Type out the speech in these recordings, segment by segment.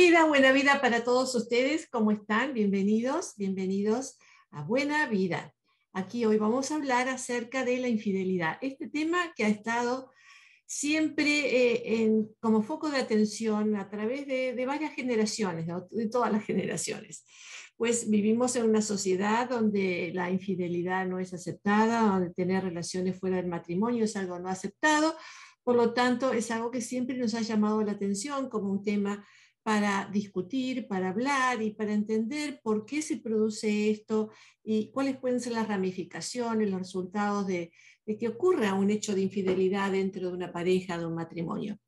vida, buena vida para todos ustedes. ¿Cómo están? Bienvenidos, bienvenidos a Buena Vida. Aquí hoy vamos a hablar acerca de la infidelidad. Este tema que ha estado siempre eh, en, como foco de atención a través de, varias generaciones, de todas las generaciones. Pues vivimos en una sociedad donde la infidelidad no es aceptada, donde tener relaciones fuera del matrimonio es algo no aceptado. Por lo tanto, es algo que siempre nos ha llamado la atención como un tema para discutir, para hablar y para entender por qué se produce esto y cuáles pueden ser las ramificaciones, los resultados de, que ocurra un hecho de infidelidad dentro de una pareja, de un matrimonio.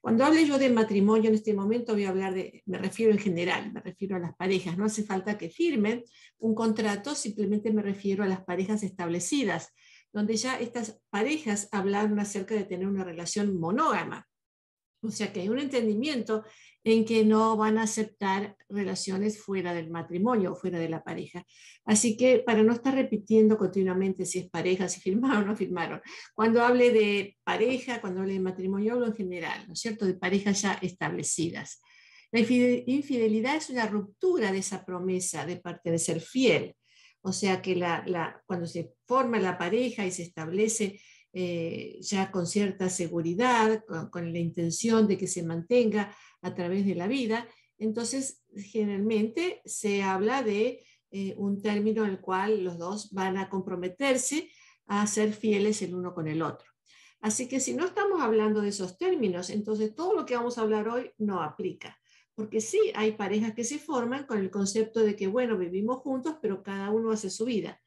Cuando hable yo de matrimonio en este momento voy a hablar de, me refiero en general, me refiero a las parejas, no hace falta que firmen un contrato, simplemente me refiero a las parejas establecidas, donde ya estas parejas hablan acerca de tener una relación monógama. O sea que hay un entendimiento en que no van a aceptar relaciones fuera del matrimonio o fuera de la pareja. Así que para no estar repitiendo continuamente si es pareja, si firmaron o no firmaron, cuando hable de pareja, cuando hable de matrimonio, hablo en general, ¿no es cierto?, de parejas ya establecidas. La infidelidad es una ruptura de esa promesa de ser fiel. O sea que la, cuando se forma la pareja y se establece eh, ya con cierta seguridad, con, la intención de que se mantenga a través de la vida, entonces generalmente se habla de eh, un término en el cual los dos van a comprometerse a ser fieles el uno con el otro. Así que si no estamos hablando de esos términos, entonces todo lo que vamos a hablar hoy no aplica. Porque sí, hay parejas que se forman con el concepto de que, bueno, vivimos juntos, pero cada uno hace su vida.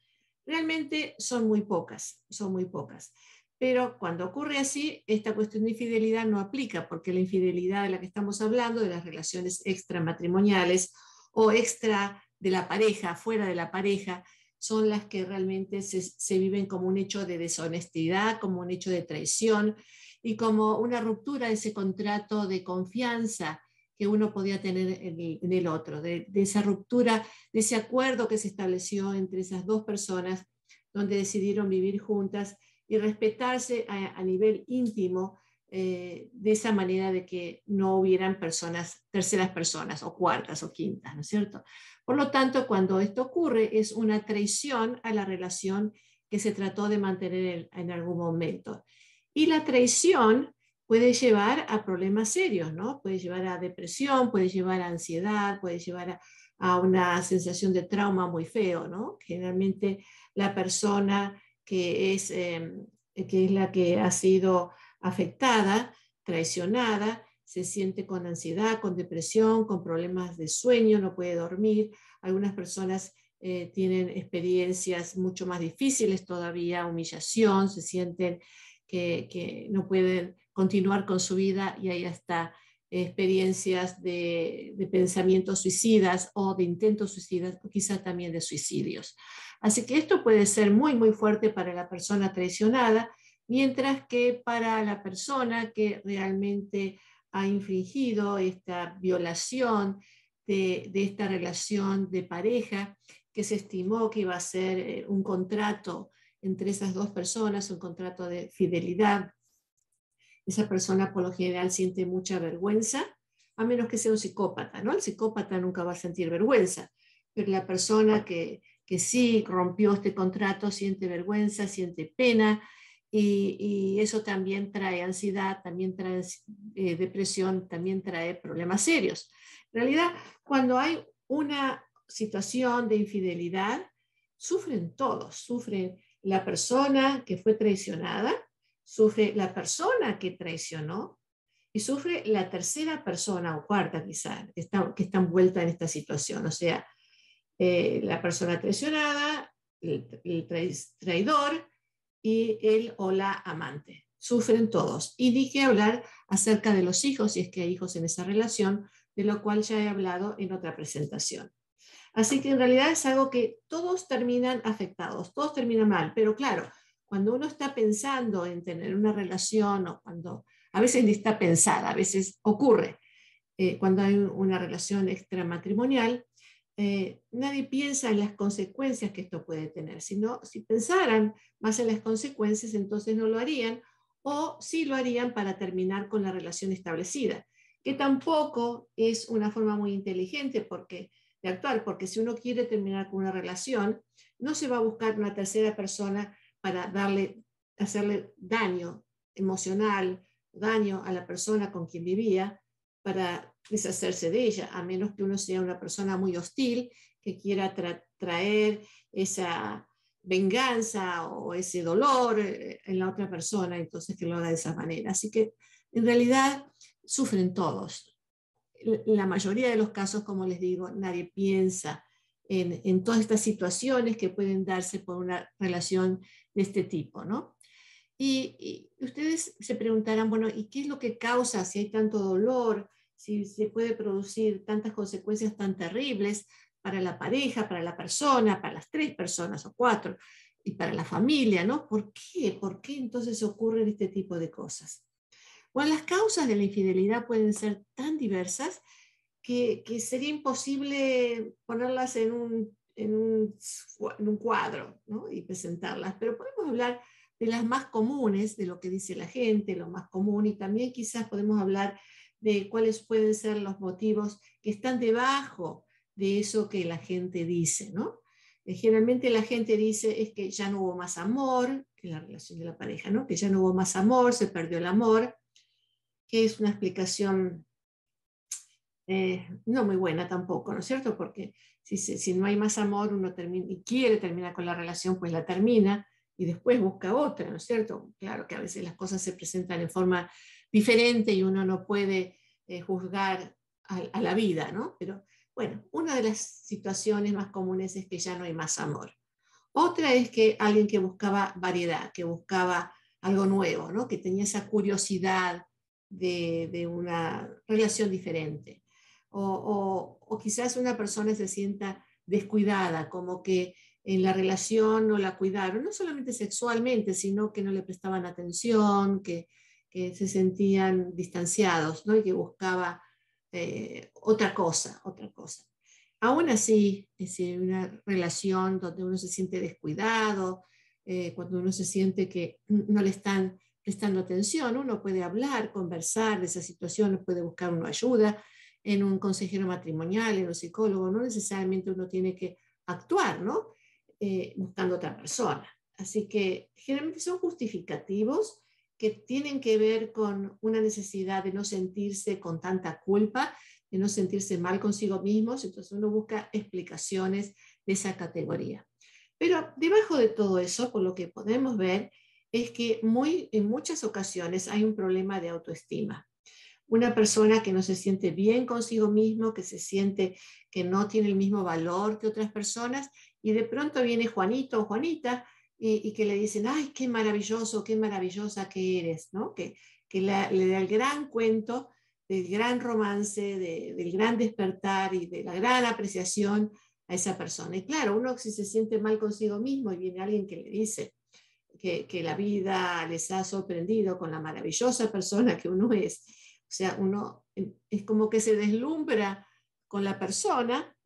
Realmente son muy pocas, son muy pocas. Pero cuando ocurre así, esta cuestión de infidelidad no aplica, porque la infidelidad de la que estamos hablando, de las relaciones extramatrimoniales o extra de la pareja, fuera de la pareja, son las que realmente se, viven como un hecho de deshonestidad, como un hecho de traición y como una ruptura de ese contrato de confianza que uno podía tener en el, otro, de, esa ruptura, de ese acuerdo que se estableció entre esas dos personas donde decidieron vivir juntas y respetarse a, nivel íntimo eh, de esa manera de que no hubieran personas, terceras personas o cuartas o quintas, ¿no es cierto? Por lo tanto, cuando esto ocurre es una traición a la relación que se trató de mantener en, algún momento. Y la traición puede llevar a problemas serios, ¿no? Puede llevar a depresión, puede llevar a ansiedad, puede llevar a, a una sensación de trauma muy feo, ¿no? Generalmente la persona que es, em, que es la que ha sido afectada, traicionada, se siente con ansiedad, con depresión, con problemas de sueño, no puede dormir. Algunas personas eh, tienen experiencias mucho más difíciles todavía, humillación, se sienten que, que, no pueden continuar con su vida y hay hasta experiencias de, de pensamientos suicidas o de intentos suicidas, o quizá también de suicidios. Así que esto puede ser muy, muy fuerte para la persona traicionada, mientras que para la persona que realmente ha infringido esta violación de, esta relación de pareja, que se estimó que iba a ser eh, un contrato entre esas dos personas, un contrato de fidelidad, esa persona por lo general siente mucha vergüenza, a menos que sea un psicópata, ¿no? El psicópata nunca va a sentir vergüenza, pero la persona que que sí rompió este contrato siente vergüenza, siente pena y, eso también trae ansiedad, también trae eh, depresión, también trae problemas serios. En realidad, cuando hay una situación de infidelidad, sufren todos, sufre la persona que fue traicionada, sufre la persona que traicionó y sufre la tercera persona o cuarta quizá que está, que está envuelta en esta situación. O sea, eh, la persona traicionada, el, traidor y el o la amante. Sufren todos. Y dije hablar acerca de los hijos, si es que hay hijos en esa relación, de lo cual ya he hablado en otra presentación. Así que en realidad es algo que todos terminan afectados, todos terminan mal, pero claro, cuando uno está pensando en tener una relación o cuando a veces ni está pensada, a veces ocurre, eh, cuando hay una relación extramatrimonial, eh, nadie piensa en las consecuencias que esto puede tener, sino si pensaran más en las consecuencias, entonces no lo harían o sí lo harían para terminar con la relación establecida. que tampoco es una forma muy inteligente porque, de actuar, porque si uno quiere terminar con una relación, no se va a buscar una tercera persona para darle, hacerle daño emocional, daño a la persona con quien vivía, para deshacerse de ella, a menos que uno sea una persona muy hostil que quiera traer esa venganza o ese dolor eh, en la otra persona, entonces que lo haga de esa manera. Así que en realidad sufren todos. La mayoría de los casos, como les digo, nadie piensa en, todas estas situaciones que pueden darse por una relación de este tipo, ¿no? Y, ustedes se preguntarán, bueno, ¿y qué es lo que causa si hay tanto dolor, si se puede producir tantas consecuencias tan terribles para la pareja, para la persona, para las tres personas o cuatro, y para la familia, ¿no? ¿Por qué? ¿Por qué entonces ocurren este tipo de cosas? Bueno, las causas de la infidelidad pueden ser tan diversas que, sería imposible ponerlas en un, en un, cuadro ¿no? y presentarlas, pero podemos hablar de las más comunes, de lo que dice la gente, lo más común, y también quizás podemos hablar de cuáles pueden ser los motivos que están debajo de eso que la gente dice, ¿no? Eh, generalmente la gente dice es que ya no hubo más amor en la relación de la pareja, ¿no? Que ya no hubo más amor, se perdió el amor, que es una explicación eh, no muy buena tampoco, ¿no es cierto? Porque si, si no hay más amor, uno termina, y quiere terminar con la relación, pues la termina y después busca otra, ¿no es cierto? Claro que a veces las cosas se presentan en forma diferente y uno no puede eh, juzgar a, a, la vida, ¿no? Pero bueno, una de las situaciones más comunes es que ya no hay más amor. Otra es que alguien que buscaba variedad, que buscaba algo nuevo, ¿no? que tenía esa curiosidad de, una relación diferente. O, o, quizás una persona se sienta descuidada, como que en la relación no la cuidaron, no solamente sexualmente, sino que no le prestaban atención, que, que se sentían distanciados ¿no? y que buscaba eh, otra cosa, otra cosa. Aún así, es una relación donde uno se siente descuidado, eh, cuando uno se siente que no le están prestando atención, uno puede hablar, conversar de esa situación, puede buscar una ayuda en un consejero matrimonial, en un psicólogo, no necesariamente uno tiene que actuar, ¿no? Eh, buscando otra persona. Así que generalmente son justificativos que tienen que ver con una necesidad de no sentirse con tanta culpa, de no sentirse mal consigo mismos, entonces uno busca explicaciones de esa categoría. Pero debajo de todo eso, por lo que podemos ver, es que muy, en muchas ocasiones hay un problema de autoestima. Una persona que no se siente bien consigo mismo, que se siente que no tiene el mismo valor que otras personas, y de pronto viene Juanito o Juanita y, que le dicen, ay, qué maravilloso, qué maravillosa que eres, ¿no? Que, que le da el gran cuento del gran romance, del gran despertar y de la gran apreciación a esa persona. Y claro, uno si se siente mal consigo mismo y viene alguien que le dice que, que la vida les ha sorprendido con la maravillosa persona que uno es, o sea, uno es como que se deslumbra con la persona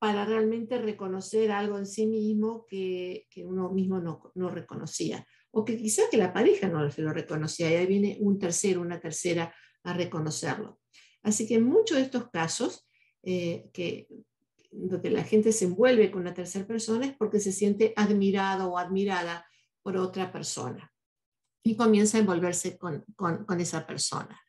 para realmente reconocer algo en sí mismo que, uno mismo no, no, reconocía. O que quizás que la pareja no lo reconocía y ahí viene un tercero, una tercera a reconocerlo. Así que en muchos de estos casos, eh, que, donde la gente se envuelve con una tercera persona es porque se siente admirado o admirada por otra persona y comienza a envolverse con, con esa persona.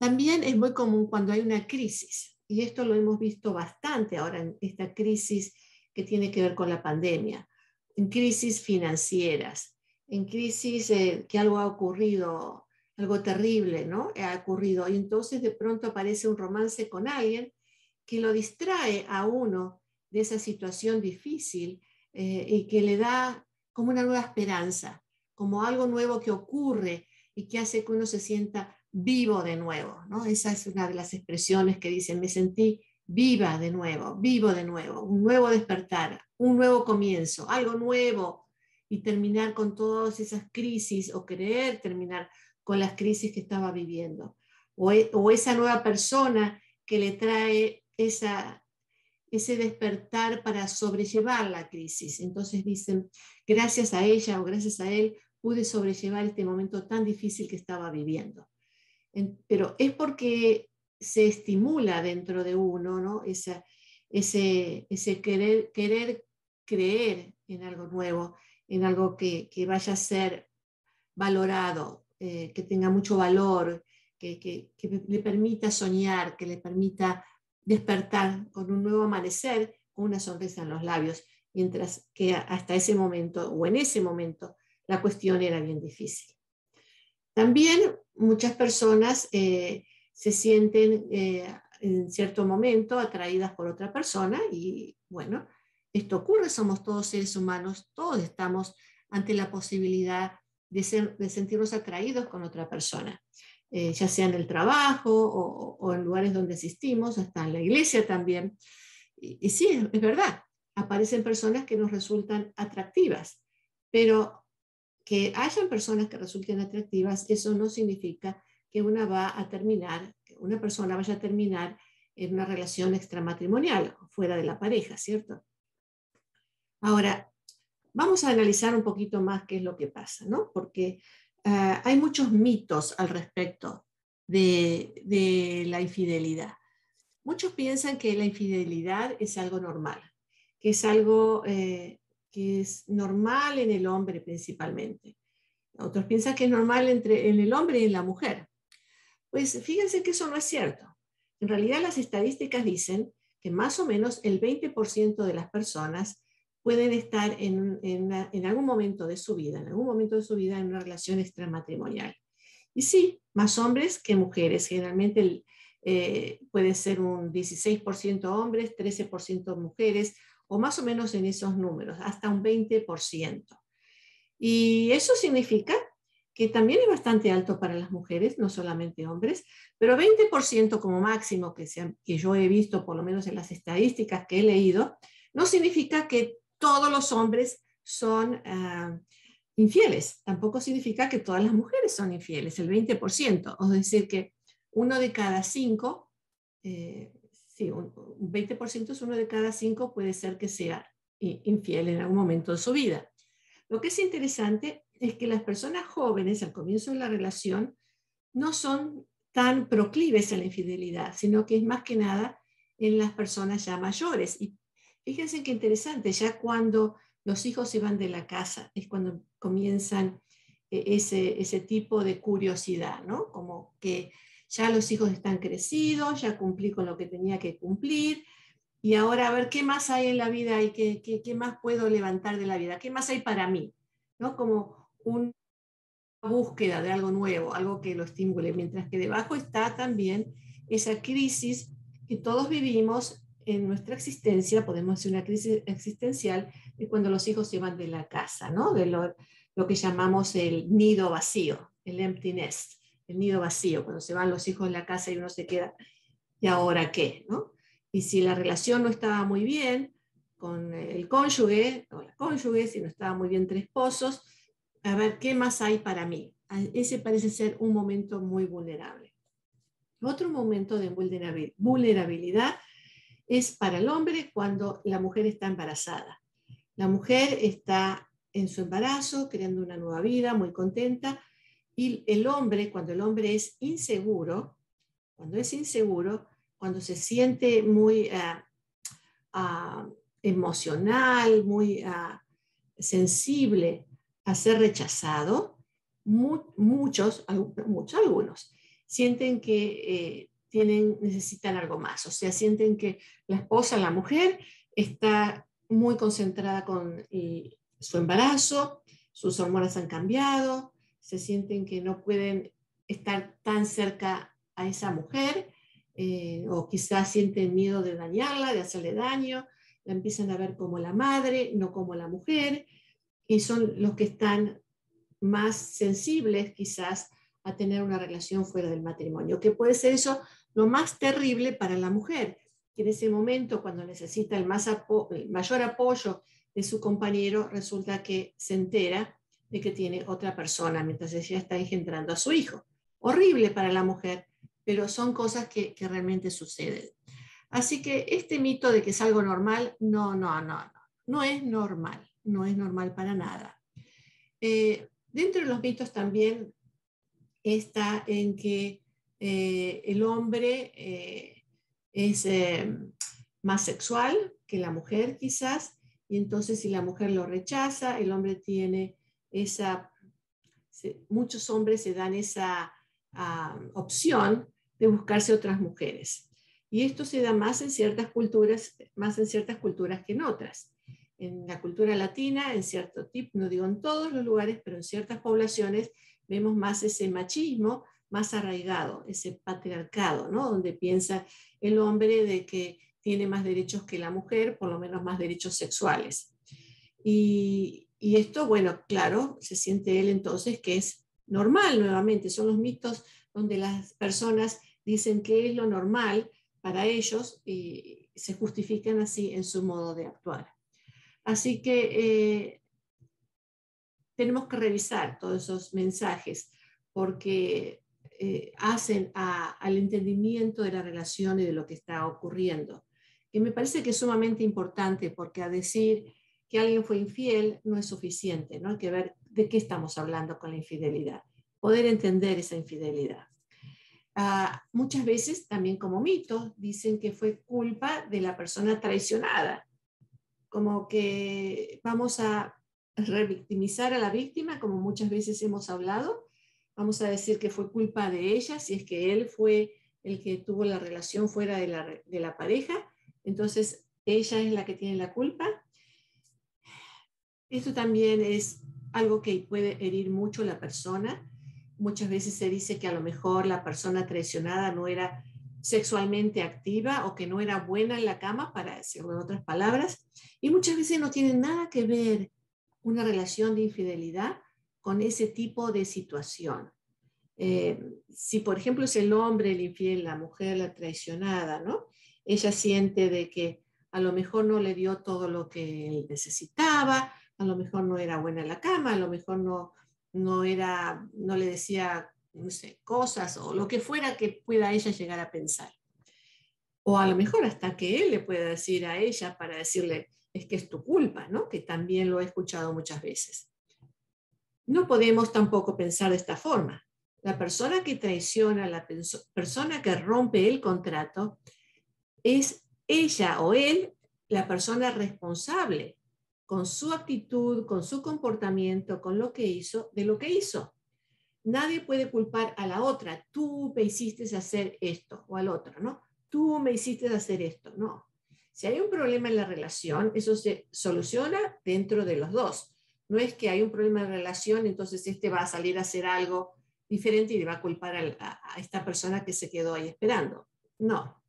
También es muy común cuando hay una crisis y esto lo hemos visto bastante ahora en esta crisis que tiene que ver con la pandemia, en crisis financieras, en crisis eh, que algo ha ocurrido, algo terrible, ¿no? Ha ocurrido y entonces de pronto aparece un romance con alguien que lo distrae a uno de esa situación difícil eh, y que le da como una nueva esperanza, como algo nuevo que ocurre y que hace que uno se sienta vivo de nuevo, ¿no? Esa es una de las expresiones que dicen, me sentí viva de nuevo, vivo de nuevo, un nuevo despertar, un nuevo comienzo, algo nuevo y terminar con todas esas crisis o querer terminar con las crisis que estaba viviendo. O, e, esa nueva persona que le trae esa, ese despertar para sobrellevar la crisis. Entonces dicen, gracias a ella o gracias a él pude sobrellevar este momento tan difícil que estaba viviendo. Pero es porque se estimula dentro de uno, ¿no? ese, ese querer, querer creer en algo nuevo, en algo que, vaya a ser valorado, eh, que tenga mucho valor, que, que, le permita soñar, que le permita despertar con un nuevo amanecer, con una sonrisa en los labios, mientras que hasta ese momento o en ese momento la cuestión era bien difícil. También muchas personas eh, se sienten eh, en cierto momento atraídas por otra persona y bueno, esto ocurre, somos todos seres humanos, todos estamos ante la posibilidad de, sentirnos atraídos con otra persona, eh, ya sea en el trabajo o, en lugares donde existimos, hasta en la iglesia también. Y, sí, es, verdad, aparecen personas que nos resultan atractivas, pero que hayan personas que resulten atractivas, eso no significa que una va a terminar, una persona vaya a terminar en una relación extramatrimonial, fuera de la pareja, ¿cierto? Ahora, vamos a analizar un poquito más qué es lo que pasa, ¿no? Porque ah, hay muchos mitos al respecto de, la infidelidad. Muchos piensan que la infidelidad es algo normal, que es algo eh, que es normal en el hombre principalmente. Otros piensan que es normal entre, en el hombre y en la mujer. Pues fíjense que eso no es cierto. En realidad las estadísticas dicen que más o menos el 20% de las personas pueden estar en, en, algún momento de su vida, en algún momento de su vida en una relación extramatrimonial. Y sí, más hombres que mujeres. Generalmente eh, puede ser un 16% hombres, 13% mujeres, o más o menos en esos números, hasta un 20%. Y eso significa que también es bastante alto para las mujeres, no solamente hombres, pero 20% como máximo que, que yo he visto, por lo menos en las estadísticas que he leído, no significa que todos los hombres son ah, infieles. Tampoco significa que todas las mujeres son infieles, el 20%. Es decir, que uno de cada cinco, eh, sí, un, 20% es uno de cada cinco puede ser que sea infiel en algún momento de su vida. Lo que es interesante es que las personas jóvenes al comienzo de la relación no son tan proclives a la infidelidad, sino que es más que nada en las personas ya mayores. Y Fíjense qué interesante, ya cuando los hijos se van de la casa es cuando comienzan eh, ese, ese tipo de curiosidad, ¿no? Como que ya los hijos están crecidos, ya cumplí con lo que tenía que cumplir, y ahora a ver qué más hay en la vida y qué, qué, más puedo levantar de la vida, qué más hay para mí, ¿no? Como una búsqueda de algo nuevo, algo que lo estimule, mientras que debajo está también esa crisis que todos vivimos en nuestra existencia, podemos decir una crisis existencial, de cuando los hijos se van de la casa, ¿no? de lo, lo, que llamamos el nido vacío, el empty nest, el nido vacío, cuando se van los hijos de la casa y uno se queda, ¿y ahora qué? ¿no? Y si la relación no estaba muy bien con el cónyuge o la cónyuge, si no estaba muy bien entre esposos, a ver, ¿qué más hay para mí? Ese parece ser un momento muy vulnerable. Otro momento de vulnerabilidad es para el hombre cuando la mujer está embarazada. La mujer está en su embarazo, creando una nueva vida, muy contenta, y el hombre, cuando el hombre es inseguro, cuando es inseguro, cuando se siente muy ah, ah, emocional, muy ah, sensible a ser rechazado, muchos, muchos, algunos, sienten que eh, necesitan algo más, o sea, sienten que la esposa, la mujer, está muy concentrada con eh, su embarazo, sus hormonas han cambiado, se sienten que no pueden estar tan cerca a esa mujer, eh, o quizás sienten miedo de dañarla, de hacerle daño, la empiezan a ver como la madre, no como la mujer, y son los que están más sensibles quizás a tener una relación fuera del matrimonio, que puede ser eso lo más terrible para la mujer, que en ese momento, cuando necesita el, más mayor apoyo de su compañero, resulta que se entera de que tiene otra persona mientras ella está engendrando a su hijo. Horrible para la mujer, pero son cosas que, realmente suceden. Así que este mito de que es algo normal, no, no, no, no, no es normal, no es normal para nada. Eh, dentro de los mitos también está en que eh, el hombre eh, es más sexual que la mujer quizás, y entonces si la mujer lo rechaza, el hombre tiene esa, muchos hombres se dan esa ah, opción de buscarse otras mujeres. Y esto se da más en ciertas culturas, más en ciertas culturas que en otras. En la cultura latina, en cierto tipo, no digo en todos los lugares, pero en ciertas poblaciones vemos más ese machismo más arraigado, ese patriarcado, ¿no? Donde piensa el hombre de que tiene más derechos que la mujer, por lo menos más derechos sexuales. Y, y esto, bueno, claro, se siente él entonces que es normal nuevamente, son los mitos donde las personas dicen que es lo normal para ellos y se justifican así en su modo de actuar. Así que eh, tenemos que revisar todos esos mensajes porque eh, hacen al entendimiento de la relación y de lo que está ocurriendo. Que me parece que es sumamente importante porque a decir que alguien fue infiel no es suficiente, ¿no? Hay que ver de qué estamos hablando con la infidelidad, poder entender esa infidelidad. Ah, muchas veces también como mito dicen que fue culpa de la persona traicionada, como que vamos a revictimizar a la víctima, como muchas veces hemos hablado, vamos a decir que fue culpa de ella, si es que él fue el que tuvo la relación fuera de la, de la pareja, entonces ella es la que tiene la culpa. Esto también es algo que puede herir mucho a la persona Muchas veces se dice que a lo mejor la persona traicionada no era sexualmente activa o que no era buena en la cama, para decirlo en otras palabras, y muchas veces no tiene nada que ver una relación de infidelidad con ese tipo de situación. Eh, si, por ejemplo, es el hombre el infiel, la mujer la traicionada, ¿no? Ella siente de que a lo mejor no le dio todo lo que él necesitaba, a lo mejor no era buena en la cama, a lo mejor no, no era, no le decía, no sé, cosas o lo que fuera que pueda ella llegar a pensar. O a lo mejor hasta que él le pueda decir a ella para decirle, es que es tu culpa, ¿no? Que también lo he escuchado muchas veces. No podemos tampoco pensar de esta forma. La persona que traiciona, la persona que rompe el contrato, es ella o él la persona responsable con su actitud, con su comportamiento, con lo que hizo, de lo que hizo. Nadie puede culpar a la otra. Tú me hiciste hacer esto o al otro, ¿no? Tú me hiciste hacer esto, no. Si hay un problema en la relación, eso se soluciona dentro de los dos. No es que hay un problema la relación, entonces este va a salir a hacer algo diferente y le va a culpar a, a esta persona que se quedó ahí esperando. No.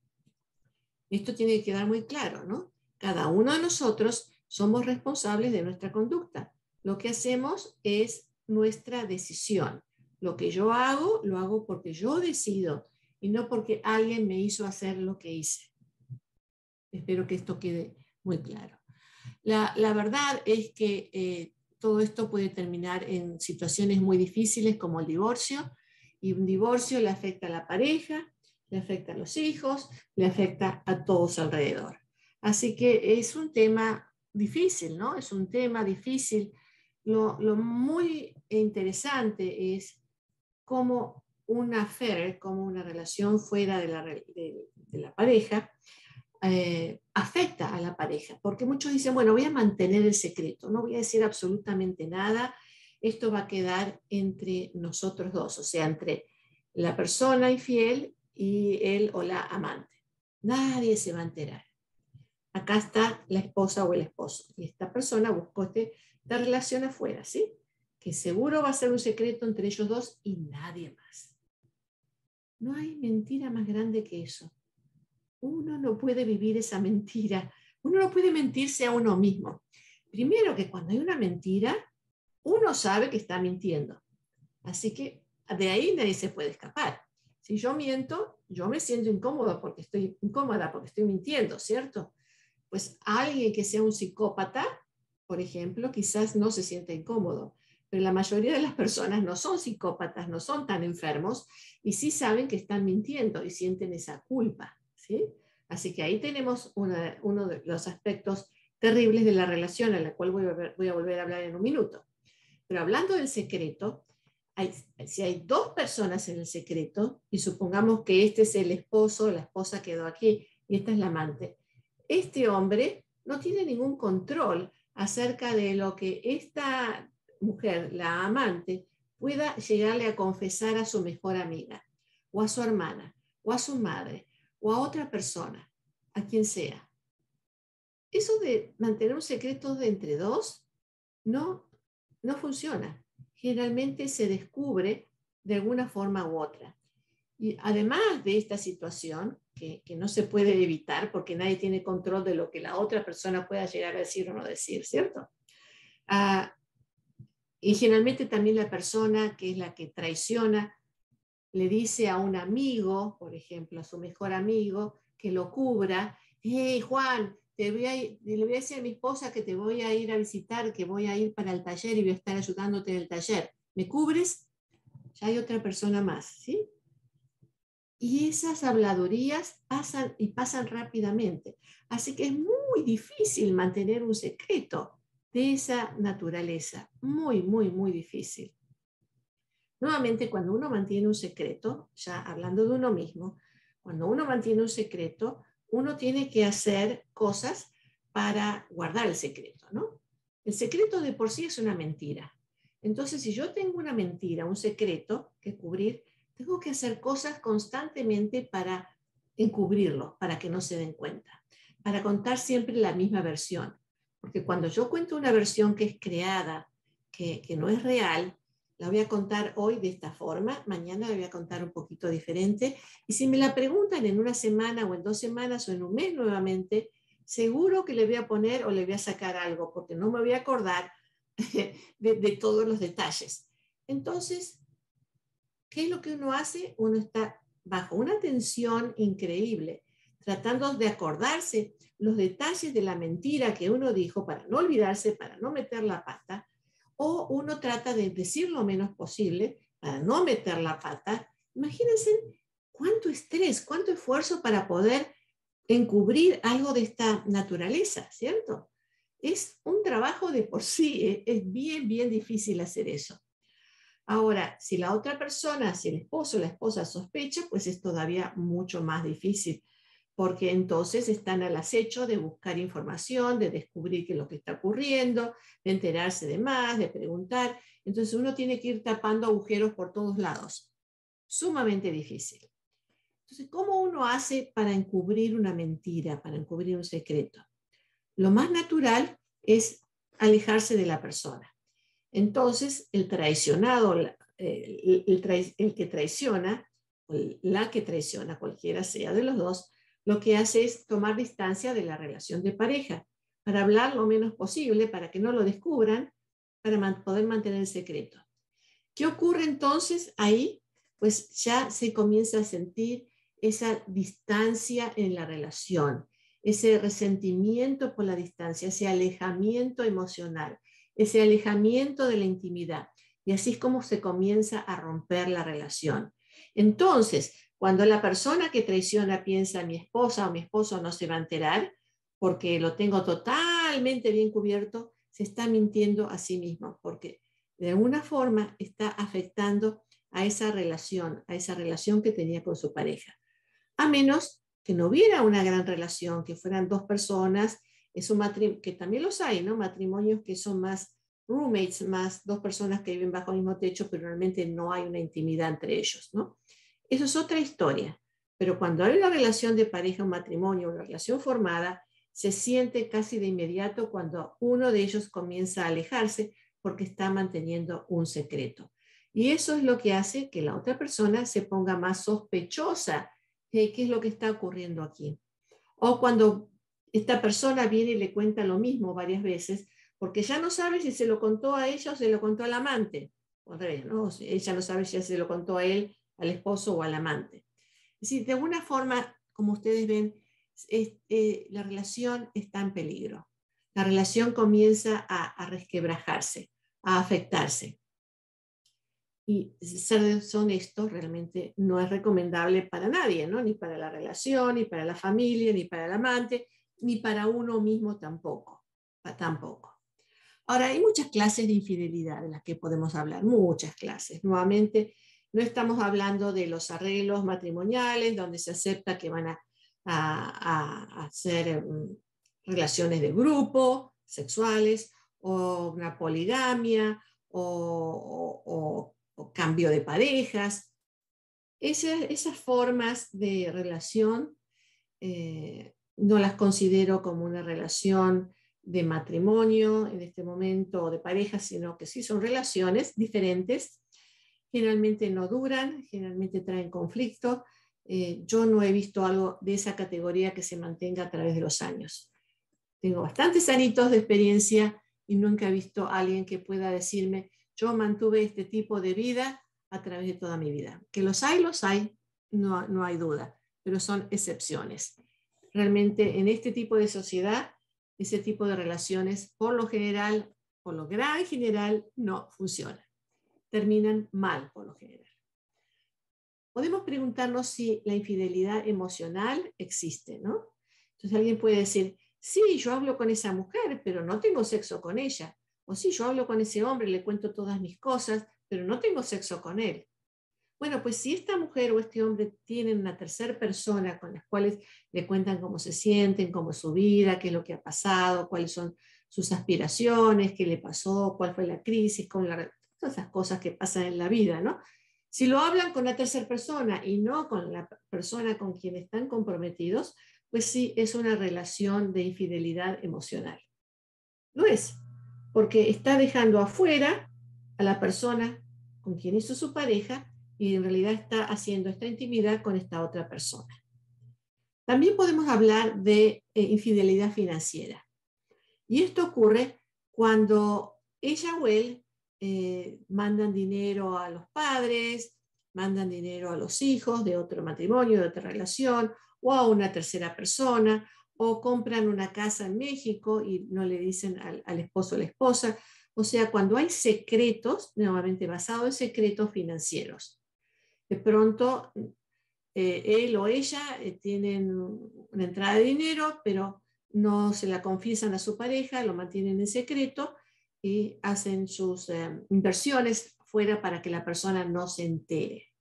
Esto tiene que quedar muy claro, ¿no? Cada uno de nosotros somos responsables de nuestra conducta. Lo que hacemos es nuestra decisión. Lo que yo hago, lo hago porque yo decido y no porque alguien me hizo hacer lo que hice. Espero que esto quede muy claro. La, verdad es que eh, todo esto puede terminar en situaciones muy difíciles como el divorcio, y un divorcio le afecta a la pareja, le afecta a los hijos, le afecta a todos alrededor. Así que es un tema difícil, ¿no? Es un tema difícil. Lo, muy interesante es cómo una affair, como una relación fuera de la, de, la pareja, eh, afecta a la pareja, porque muchos dicen, bueno, voy a mantener el secreto, no voy a decir absolutamente nada, esto va a quedar entre nosotros dos, o sea, entre la persona infiel y él o la amante. Nadie se va a enterar acá está la esposa o el esposo. Y esta persona buscó este, esta relación afuera, ¿sí? Que seguro va a ser un secreto entre ellos dos y nadie más. No hay mentira más grande que eso. Uno no puede vivir esa mentira. Uno no puede mentirse a uno mismo. Primero que cuando hay una mentira, uno sabe que está mintiendo. Así que de ahí nadie se puede escapar. Si yo miento, yo me siento incómodo porque estoy incómoda porque estoy mintiendo, ¿cierto? Pues alguien que sea un psicópata, por ejemplo, quizás no se sienta incómodo, pero la mayoría de las personas no son psicópatas, no son tan enfermos y sí saben que están mintiendo y sienten esa culpa. ¿sí? Así que ahí tenemos uno de los aspectos terribles de la relación, a la cual voy a, voy a volver a hablar en un minuto. Pero hablando del secreto, si hay dos personas en el secreto, y supongamos que este es el esposo, la esposa quedó aquí y esta es la amante, este hombre no tiene ningún control acerca de lo que esta mujer, la amante, pueda llegarle a confesar a su mejor amiga, o a su hermana, o a su madre, o a otra persona, a quien sea. Eso de mantener un secreto de entre dos no, no funciona. Generalmente se descubre de alguna forma u otra. Y además de esta situación, que, no se puede evitar porque nadie tiene control de lo que la otra persona pueda llegar a decir o no decir, ¿cierto? Ah, y generalmente también la persona que es la que traiciona le dice a un amigo, por ejemplo, a su mejor amigo, que lo cubra, hey Juan, te voy a le voy a decir a mi esposa que te voy a ir a visitar, que voy a ir para el taller y voy a estar ayudándote en el taller. ¿Me cubres? Ya hay otra persona más, ¿sí? Y esas habladurías pasan y pasan rápidamente. Así que es muy difícil mantener un secreto de esa naturaleza. Muy, muy, muy difícil. Nuevamente, cuando uno mantiene un secreto, ya hablando de uno mismo, cuando uno mantiene un secreto, uno tiene que hacer cosas para guardar el secreto, ¿no? El secreto de por sí es una mentira. Entonces, si yo tengo una mentira, un secreto que cubrir, tengo que hacer cosas constantemente para encubrirlo, para que no se den cuenta, para contar siempre la misma versión. Porque cuando yo cuento una versión que es creada, que, que no es real, la voy a contar hoy de esta forma, mañana la voy a contar un poquito diferente. Y si me la preguntan en una semana o en dos semanas o en un mes nuevamente, seguro que le voy a poner o le voy a sacar algo, porque no me voy a acordar de, de todos los detalles. Entonces, ¿qué es lo que uno hace? Uno está bajo una tensión increíble, tratando de acordarse los detalles de la mentira que uno dijo para no olvidarse, para no meter la pata, o uno trata de decir lo menos posible para no meter la pata. Imagínense cuánto estrés, cuánto esfuerzo para poder encubrir algo de esta naturaleza, ¿cierto? Es un trabajo de por sí, ¿eh? es bien, bien difícil hacer eso. Ahora, si la otra persona, si el esposo o la esposa sospecha, pues es todavía mucho más difícil, porque entonces están al acecho de buscar información, de descubrir qué es lo que está ocurriendo, de enterarse de más, de preguntar. Entonces uno tiene que ir tapando agujeros por todos lados. Sumamente difícil. Entonces, ¿cómo uno hace para encubrir una mentira, para encubrir un secreto? Lo más natural es alejarse de la persona. Entonces, el traicionado, el, que traiciona, la que traiciona, cualquiera sea de los dos, lo que hace es tomar distancia de la relación de pareja para hablar lo menos posible, para que no lo descubran, para poder mantener el secreto. ¿Qué ocurre entonces ahí? Pues ya se comienza a sentir esa distancia en la relación, ese resentimiento por la distancia, ese alejamiento emocional ese alejamiento de la intimidad. Y así es como se comienza a romper la relación. Entonces, cuando la persona que traiciona piensa mi esposa o mi esposo no se va a enterar porque lo tengo totalmente bien cubierto, se está mintiendo a sí mismo porque de alguna forma está afectando a esa relación, a esa relación que tenía con su pareja. A menos que no hubiera una gran relación, que fueran dos personas es un matrimonio, que también los hay, ¿no? Matrimonios que son más roommates, más dos personas que viven bajo el mismo techo, pero realmente no hay una intimidad entre ellos, ¿no? Eso es otra historia. Pero cuando hay una relación de pareja, un matrimonio, una relación formada, se siente casi de inmediato cuando uno de ellos comienza a alejarse porque está manteniendo un secreto. Y eso es lo que hace que la otra persona se ponga más sospechosa de qué es lo que está ocurriendo aquí. O cuando esta persona viene y le cuenta lo mismo varias veces, porque ya no sabe si se lo contó a ella o se lo contó al amante. O ¿no? Ella no sabe si se lo contó a él, al esposo o al amante. Es decir, de alguna forma, como ustedes ven, eh, la relación está en peligro. La relación comienza a, resquebrajarse, a afectarse. Y ser honesto realmente no es recomendable para nadie, ¿no? ni para la relación, ni para la familia, ni para el amante, ni para uno mismo tampoco, tampoco. Ahora, hay muchas clases de infidelidad de las que podemos hablar, muchas clases. Nuevamente, no estamos hablando de los arreglos matrimoniales donde se acepta que van a, hacer mm, relaciones de grupo, sexuales, o una poligamia, o, cambio de parejas. esas formas de relación eh, no las considero como una relación de matrimonio en este momento o de pareja, sino que sí son relaciones diferentes. Generalmente no duran, generalmente traen conflicto. Eh, yo no he visto algo de esa categoría que se mantenga a través de los años. Tengo bastantes añitos de experiencia y nunca he visto a alguien que pueda decirme, yo mantuve este tipo de vida a través de toda mi vida. Que los hay, los hay, no, no hay duda, pero son excepciones. Realmente en este tipo de sociedad ese tipo de relaciones, por lo general, por lo gran general, no funcionan. Terminan mal, por lo general. Podemos preguntarnos si la infidelidad emocional existe, ¿no? Entonces alguien puede decir, sí, yo hablo con esa mujer, pero no tengo sexo con ella. O sí, yo hablo con ese hombre, le cuento todas mis cosas, pero no tengo sexo con él. Bueno, pues si esta mujer o este hombre tienen una tercera persona con las cuales le cuentan cómo se sienten, cómo es su vida, qué es lo que ha pasado, cuáles son sus aspiraciones, qué le pasó, cuál fue la crisis, con todas esas cosas que pasan en la vida, ¿no? Si lo hablan con la tercera persona y no con la persona con quien están comprometidos, pues sí es una relación de infidelidad emocional. Lo es, porque está dejando afuera a la persona con quien hizo su pareja y en realidad está haciendo esta intimidad con esta otra persona. También podemos hablar de eh, infidelidad financiera. Y esto ocurre cuando ella o él eh, mandan dinero a los padres, mandan dinero a los hijos de otro matrimonio, de otra relación, o a una tercera persona, o compran una casa en México y no le dicen al, al esposo o la esposa. O sea, cuando hay secretos, nuevamente basados en secretos financieros de pronto eh, él o ella eh, tienen una entrada de dinero, pero no se la confiesan a su pareja, lo mantienen en secreto y hacen sus eh, inversiones fuera para que la persona no se entere.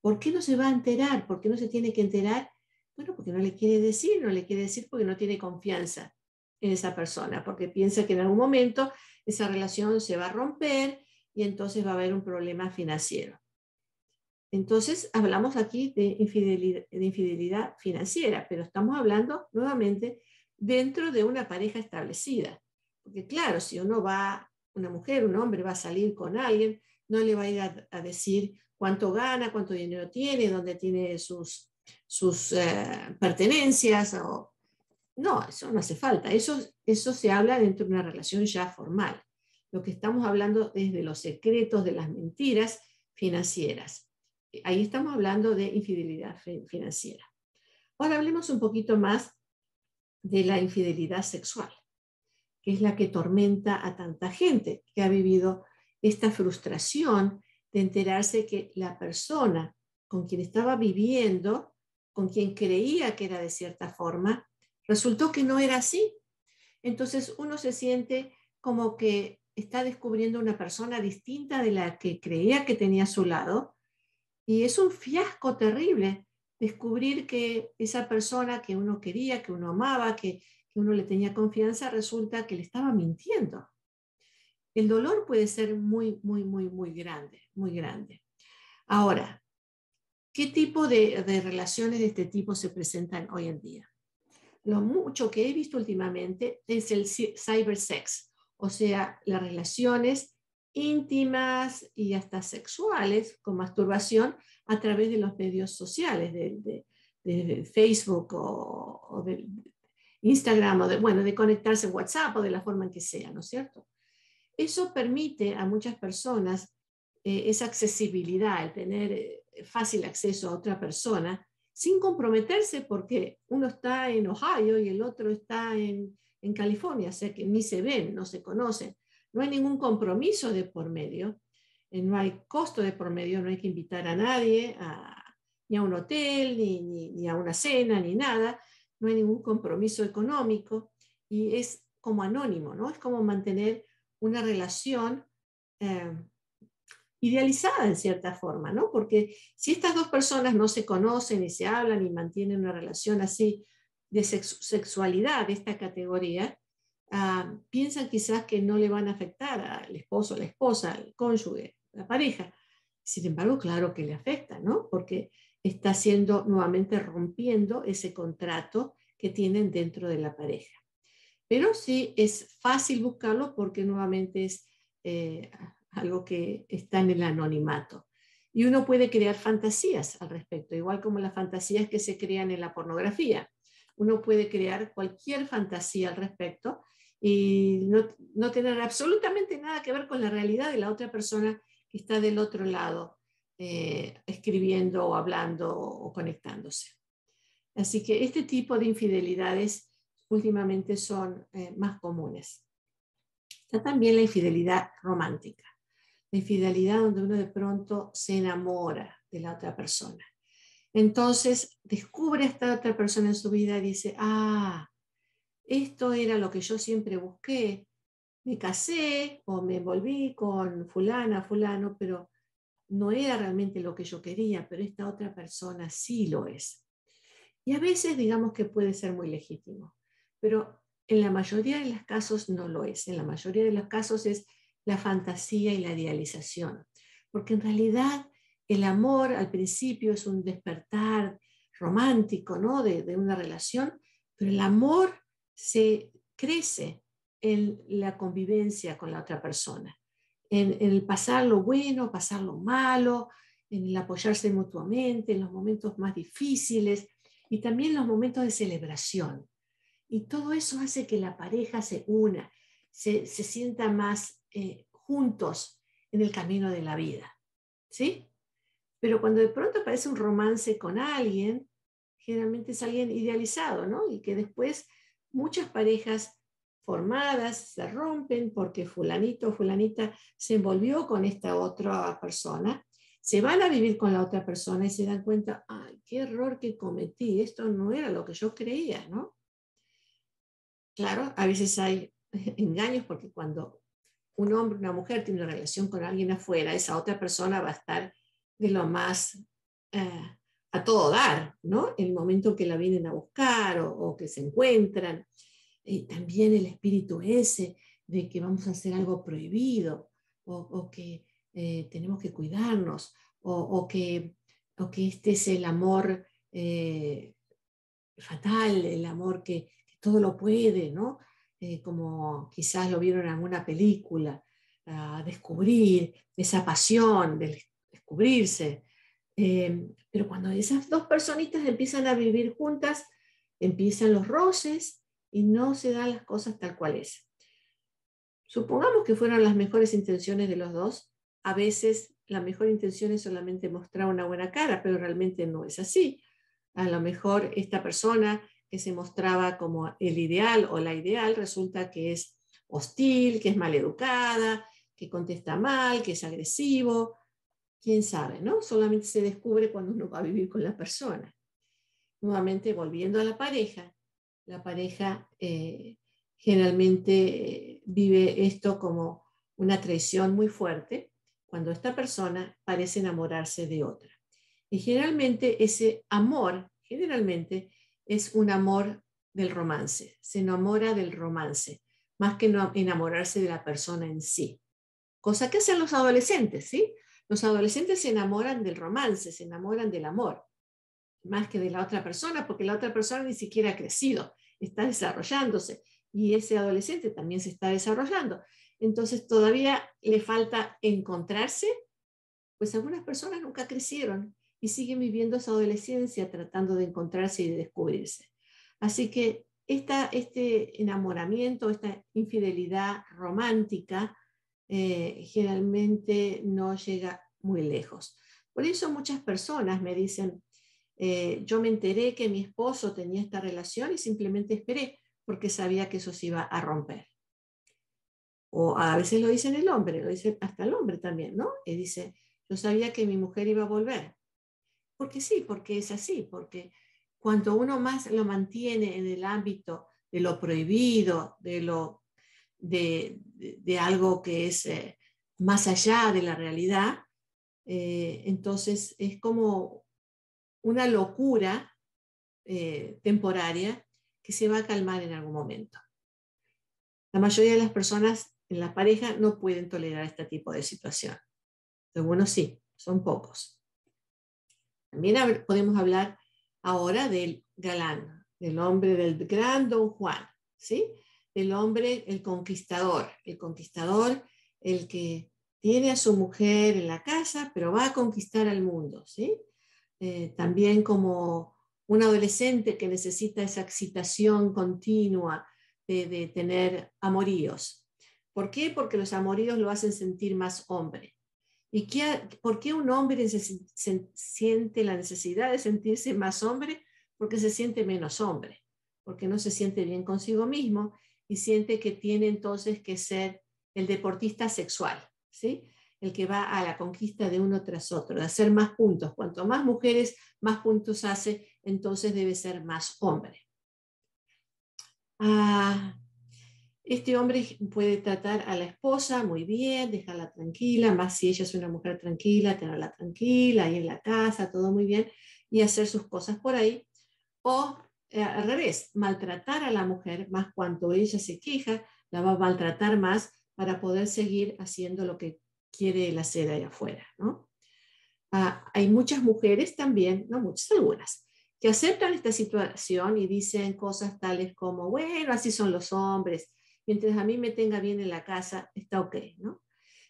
¿Por qué no se va a enterar? ¿Por qué no se tiene que enterar? Bueno, porque no le quiere decir, no le quiere decir porque no tiene confianza en esa persona, porque piensa que en algún momento esa relación se va a romper y entonces va a haber un problema financiero. Entonces, hablamos aquí de infidelidad, financiera, pero estamos hablando nuevamente dentro de una pareja establecida. Porque claro, si uno va, una mujer, un hombre va a salir con alguien, no le va a ir a, decir cuánto gana, cuánto dinero tiene, dónde tiene sus, sus eh, pertenencias. O... No, eso no hace falta. Eso, eso se habla dentro de una relación ya formal. Lo que estamos hablando es de los secretos, de las mentiras financieras ahí estamos hablando de infidelidad financiera. Ahora hablemos un poquito más de la infidelidad sexual, que es la que tormenta a tanta gente que ha vivido esta frustración de enterarse que la persona con quien estaba viviendo, con quien creía que era de cierta forma, resultó que no era así. Entonces uno se siente como que está descubriendo una persona distinta de la que creía que tenía a su lado y es un fiasco terrible descubrir que esa persona que uno quería, que uno amaba, que, uno le tenía confianza, resulta que le estaba mintiendo. El dolor puede ser muy, muy, muy, muy grande, muy grande. Ahora, ¿qué tipo de, de relaciones de este tipo se presentan hoy en día? Lo mucho que he visto últimamente es el cybersex, o sea, las relaciones íntimas y hasta sexuales con masturbación a través de los medios sociales, de, Facebook o, de Instagram, o de, bueno, de conectarse en WhatsApp o de la forma en que sea, ¿no es cierto? Eso permite a muchas personas eh, esa accesibilidad, el tener eh, fácil acceso a otra persona, sin comprometerse porque uno está en Ohio y el otro está en, en California, o sea que ni se ven, no se conocen no hay ningún compromiso de por medio, eh, no hay costo de por medio, no hay que invitar a nadie ni a un hotel, ni, a una cena, ni nada, no hay ningún compromiso económico y es como anónimo, ¿no? Es como mantener una relación eh, idealizada en cierta forma, ¿no? Porque si estas dos personas no se conocen y se hablan y mantienen una relación así de sexualidad de esta categoría, ah, piensan quizás que no le van a afectar al esposo, la esposa, al cónyuge, la pareja. Sin embargo, claro que le afecta, ¿no? Porque está haciendo nuevamente rompiendo ese contrato que tienen dentro de la pareja. Pero sí es fácil buscarlo porque nuevamente es eh, algo que está en el anonimato. Y uno puede crear fantasías al respecto, igual como las fantasías que se crean en la pornografía. Uno puede crear cualquier fantasía al respecto y no, tener absolutamente nada que ver con la realidad de la otra persona que está del otro lado, eh, escribiendo o hablando o conectándose. Así que este tipo de infidelidades últimamente son eh, más comunes. Está también la infidelidad romántica la infidelidad donde uno de pronto se enamora de la otra persona. Entonces descubre a esta otra persona en su vida y dice, ah, esto era lo que yo siempre busqué. Me casé o me envolví con fulana, fulano, pero no era realmente lo que yo quería, pero esta otra persona sí lo es. Y a veces digamos que puede ser muy legítimo, pero en la mayoría de los casos no lo es. En la mayoría de los casos es la fantasía y la idealización, porque en realidad el amor al principio es un despertar romántico, ¿no? De, una relación, pero el amor se crece en la convivencia con la otra persona, en, el pasar lo bueno, pasar lo malo, en el apoyarse mutuamente, en los momentos más difíciles y también los momentos de celebración. Y todo eso hace que la pareja se una, se, se sienta más eh, juntos en el camino de la vida. ¿Sí? Pero cuando de pronto aparece un romance con alguien, generalmente es alguien idealizado, ¿no? Y que después muchas parejas formadas se rompen porque fulanito o fulanita se envolvió con esta otra persona, se van a vivir con la otra persona y se dan cuenta, ay, qué error que cometí, esto no era lo que yo creía, ¿no? Claro, a veces hay engaños porque cuando un hombre, una mujer tiene una relación con alguien afuera, esa otra persona va a estar de lo más eh, a todo dar, ¿no? El momento que la vienen a buscar o, que se encuentran. Y también el espíritu ese de que vamos a hacer algo prohibido o, que eh, tenemos que cuidarnos o, que, que este es el amor eh, fatal, el amor que, todo lo puede, ¿no? Eh, como quizás lo vieron en alguna película, descubrir esa pasión de descubrirse. Eh, pero cuando esas dos personitas empiezan a vivir juntas, empiezan los roces y no se dan las cosas tal cual es. Supongamos que fueron las mejores intenciones de los dos. A veces la mejor intención es solamente mostrar una buena cara, pero realmente no es así. A lo mejor esta persona que se mostraba como el ideal o la ideal, resulta que es hostil, que es maleducada, que contesta mal, que es agresivo, quién sabe, ¿no? Solamente se descubre cuando uno va a vivir con la persona. Nuevamente, volviendo a la pareja, la pareja eh, generalmente eh, vive esto como una traición muy fuerte cuando esta persona parece enamorarse de otra. Y generalmente ese amor, generalmente, es un amor del romance, se enamora del romance, más que no enamorarse de la persona en sí. Cosa que hacen los adolescentes, ¿sí? Los adolescentes se enamoran del romance, se enamoran del amor, más que de la otra persona, porque la otra persona ni siquiera ha crecido, está desarrollándose y ese adolescente también se está desarrollando. Entonces todavía le falta encontrarse, pues algunas personas nunca crecieron y siguen viviendo esa adolescencia tratando de encontrarse y de descubrirse. Así que este enamoramiento, esta infidelidad romántica, eh, generalmente no llega muy lejos. Por eso muchas personas me dicen, eh, yo me enteré que mi esposo tenía esta relación y simplemente esperé porque sabía que eso se iba a romper. O a veces lo dicen el hombre, lo dice hasta el hombre también, ¿no? Y dice, yo sabía que mi mujer iba a volver, porque sí, porque es así, porque cuanto uno más lo mantiene en el ámbito de lo prohibido, de lo, de, algo que es eh, más allá de la realidad. Eh, entonces es como una locura temporaria que se va a calmar en algún momento. La mayoría de las personas en la pareja no pueden tolerar este tipo de situación. Algunos sí, son pocos. También podemos hablar ahora del galán, del hombre del gran don Juan, ¿sí? Del hombre, el conquistador, el conquistador, el que tiene a su mujer en la casa, pero va a conquistar al mundo, ¿sí? Eh, también como un adolescente que necesita esa excitación continua de, de tener amoríos. ¿Por qué? Porque los amoríos lo hacen sentir más hombre. ¿Y qué, por qué un hombre se, siente la necesidad de sentirse más hombre? Porque se siente menos hombre, porque no se siente bien consigo mismo y siente que tiene entonces que ser el deportista sexual, ¿sí? El que va a la conquista de uno tras otro, de hacer más puntos. Cuanto más mujeres, más puntos hace, entonces debe ser más hombre. Ah, este hombre puede tratar a la esposa muy bien, dejarla tranquila, más si ella es una mujer tranquila, tenerla tranquila, ahí en la casa, todo muy bien, y hacer sus cosas por ahí. O al revés, maltratar a la mujer, más cuanto ella se queja, la va a maltratar más para poder seguir haciendo lo que quiere él hacer allá afuera. ¿no? Ah, hay muchas mujeres también, no muchas, algunas, que aceptan esta situación y dicen cosas tales como, bueno, así son los hombres, mientras a mí me tenga bien en la casa, está ok, ¿no?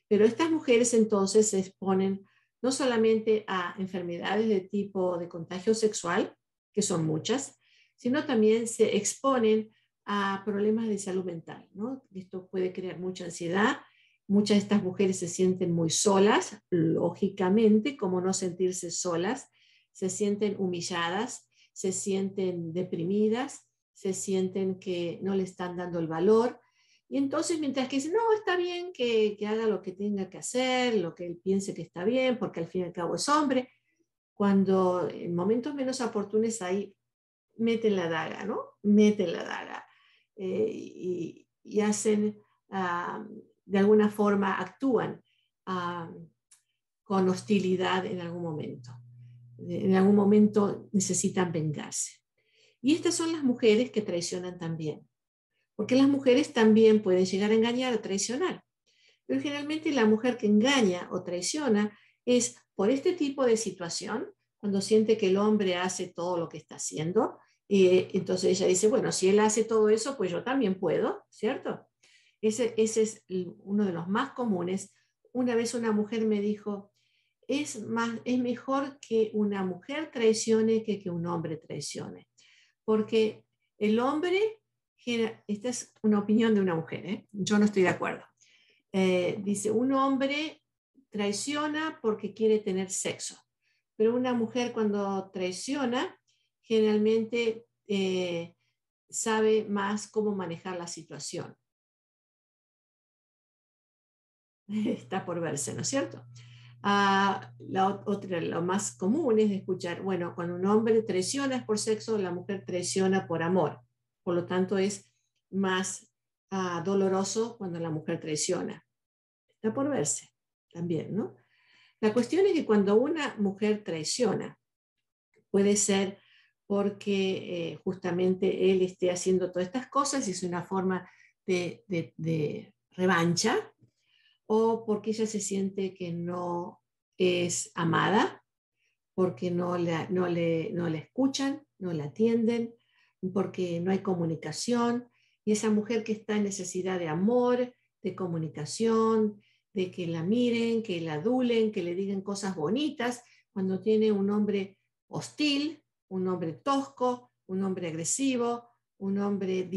Pero estas mujeres entonces se exponen no solamente a enfermedades de tipo de contagio sexual, que son muchas, sino también se exponen a problemas de salud mental, ¿no? Esto puede crear mucha ansiedad. Muchas de estas mujeres se sienten muy solas, lógicamente, como no sentirse solas, se sienten humilladas, se sienten deprimidas, se sienten que no le están dando el valor, y entonces, mientras que dice, no, está bien que, haga lo que tenga que hacer, lo que él piense que está bien, porque al fin y al cabo es hombre, cuando en momentos menos oportunos ahí meten la daga, ¿no? Meten la daga eh, y, hacen, ah, de alguna forma, actúan ah, con hostilidad en algún momento. En algún momento necesitan vengarse. Y estas son las mujeres que traicionan también porque las mujeres también pueden llegar a engañar o traicionar. Pero generalmente la mujer que engaña o traiciona es por este tipo de situación, cuando siente que el hombre hace todo lo que está haciendo, y entonces ella dice, bueno, si él hace todo eso, pues yo también puedo, ¿cierto? Ese, ese es uno de los más comunes. Una vez una mujer me dijo, es, más, es mejor que una mujer traicione que que un hombre traicione, porque el hombre esta es una opinión de una mujer, ¿eh? yo no estoy de acuerdo. Eh, dice, un hombre traiciona porque quiere tener sexo, pero una mujer cuando traiciona generalmente eh, sabe más cómo manejar la situación. Está por verse, ¿no es cierto? Ah, la otra, lo más común es escuchar, bueno, cuando un hombre traiciona es por sexo, la mujer traiciona por amor. Por lo tanto, es más ah, doloroso cuando la mujer traiciona. Está por verse también, ¿no? La cuestión es que cuando una mujer traiciona, puede ser porque eh, justamente él esté haciendo todas estas cosas y es una forma de, de, revancha, o porque ella se siente que no es amada, porque no, no, le, no la escuchan, no la atienden, porque no hay comunicación, y esa mujer que está en necesidad de amor, de comunicación, de que la miren, que la adulen, que le digan cosas bonitas, cuando tiene un hombre hostil, un hombre tosco, un hombre agresivo, un hombre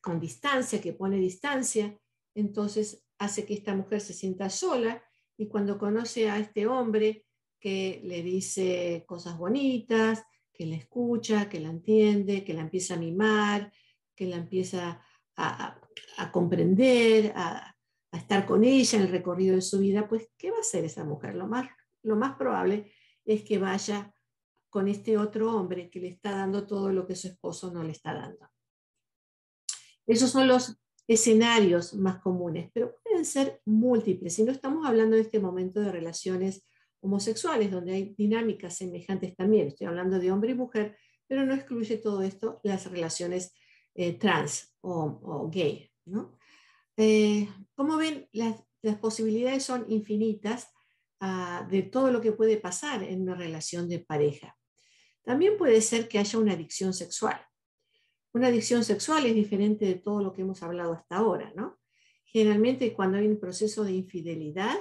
con distancia, que pone distancia, entonces hace que esta mujer se sienta sola y cuando conoce a este hombre que le dice cosas bonitas, que la escucha, que la entiende, que la empieza a mimar, que la empieza a, comprender, a, estar con ella en el recorrido de su vida, pues ¿qué va a hacer esa mujer? Lo más, lo más probable es que vaya con este otro hombre que le está dando todo lo que su esposo no le está dando. Esos son los escenarios más comunes, pero pueden ser múltiples. Y no estamos hablando en este momento de relaciones homosexuales, donde hay dinámicas semejantes también. Estoy hablando de hombre y mujer, pero no excluye todo esto las relaciones eh, trans o, gay. ¿no? Eh, como ven, las, posibilidades son infinitas ah, de todo lo que puede pasar en una relación de pareja. También puede ser que haya una adicción sexual. Una adicción sexual es diferente de todo lo que hemos hablado hasta ahora, ¿no? Generalmente cuando hay un proceso de infidelidad,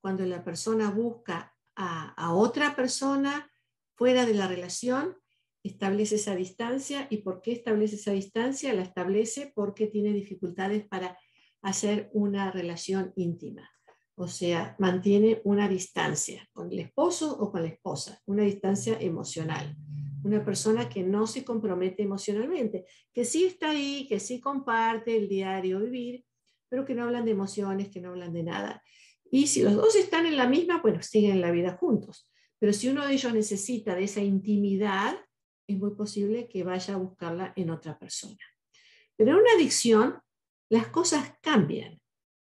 cuando la persona busca a, otra persona fuera de la relación, establece esa distancia. ¿Y por qué establece esa distancia? La establece porque tiene dificultades para hacer una relación íntima. O sea, mantiene una distancia con el esposo o con la esposa, una distancia emocional. Una persona que no se compromete emocionalmente, que sí está ahí, que sí comparte el diario vivir, pero que no hablan de emociones, que no hablan de nada. Y si los dos están en la misma, bueno, siguen la vida juntos. Pero si uno de ellos necesita de esa intimidad, es muy posible que vaya a buscarla en otra persona. Pero en una adicción, las cosas cambian.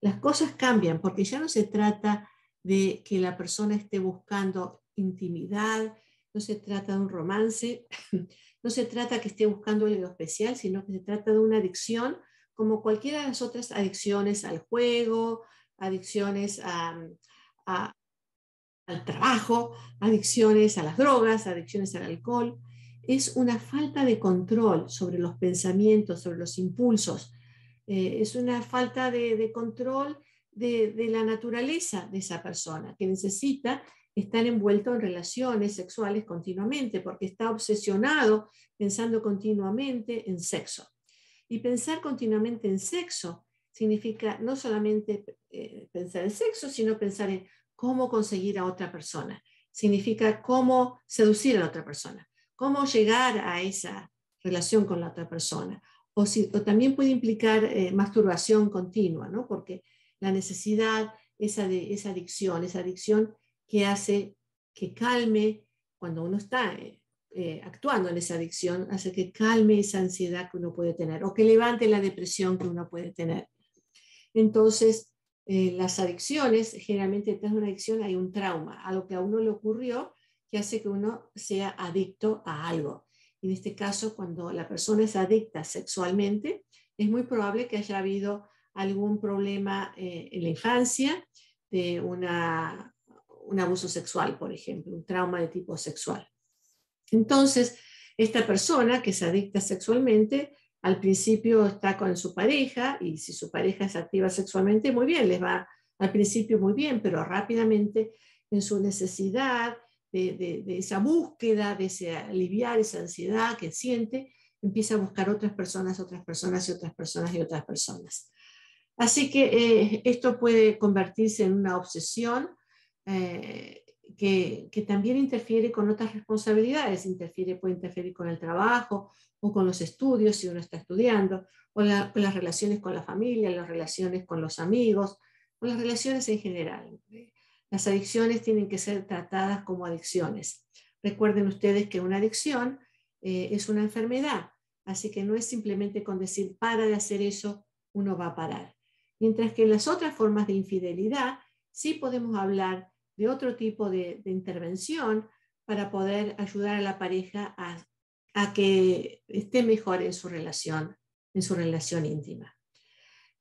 Las cosas cambian porque ya no se trata de que la persona esté buscando intimidad, no se trata de un romance, no se trata que esté buscando algo especial, sino que se trata de una adicción como cualquiera de las otras adicciones al juego, adicciones al trabajo, adicciones a las drogas, adicciones al alcohol. Es una falta de control sobre los pensamientos, sobre los impulsos. Eh, es una falta de, control de, la naturaleza de esa persona que necesita estar envuelto en relaciones sexuales continuamente porque está obsesionado pensando continuamente en sexo. Y pensar continuamente en sexo significa no solamente eh, pensar en sexo, sino pensar en cómo conseguir a otra persona. Significa cómo seducir a la otra persona, cómo llegar a esa relación con la otra persona. O, si, también puede implicar eh, masturbación continua, ¿no? porque la necesidad, esa, esa adicción, esa adicción que hace que calme cuando uno está eh, actuando en esa adicción, hace que calme esa ansiedad que uno puede tener o que levante la depresión que uno puede tener. Entonces, eh, las adicciones, generalmente detrás de una adicción hay un trauma, algo que a uno le ocurrió que hace que uno sea adicto a algo. En este caso, cuando la persona es adicta sexualmente, es muy probable que haya habido algún problema eh, en la infancia de un abuso sexual, por ejemplo, un trauma de tipo sexual. Entonces, esta persona que se adicta sexualmente al principio está con su pareja y si su pareja es activa sexualmente, muy bien, les va al principio muy bien, pero rápidamente en su necesidad de, esa búsqueda, de ese aliviar esa ansiedad que siente, empieza a buscar otras personas, otras personas y otras personas y otras personas. Así que eh, esto puede convertirse en una obsesión eh, que, que, también interfiere con otras responsabilidades, interfiere, puede interferir con el trabajo o con los estudios si uno está estudiando, o las relaciones con la familia, las relaciones con los amigos, o las relaciones en general. Las adicciones tienen que ser tratadas como adicciones. Recuerden ustedes que una adicción eh, es una enfermedad, así que no es simplemente con decir para de hacer eso, uno va a parar. Mientras que en las otras formas de infidelidad sí podemos hablar de otro tipo de, intervención para poder ayudar a la pareja a, que esté mejor en su relación, en su relación íntima.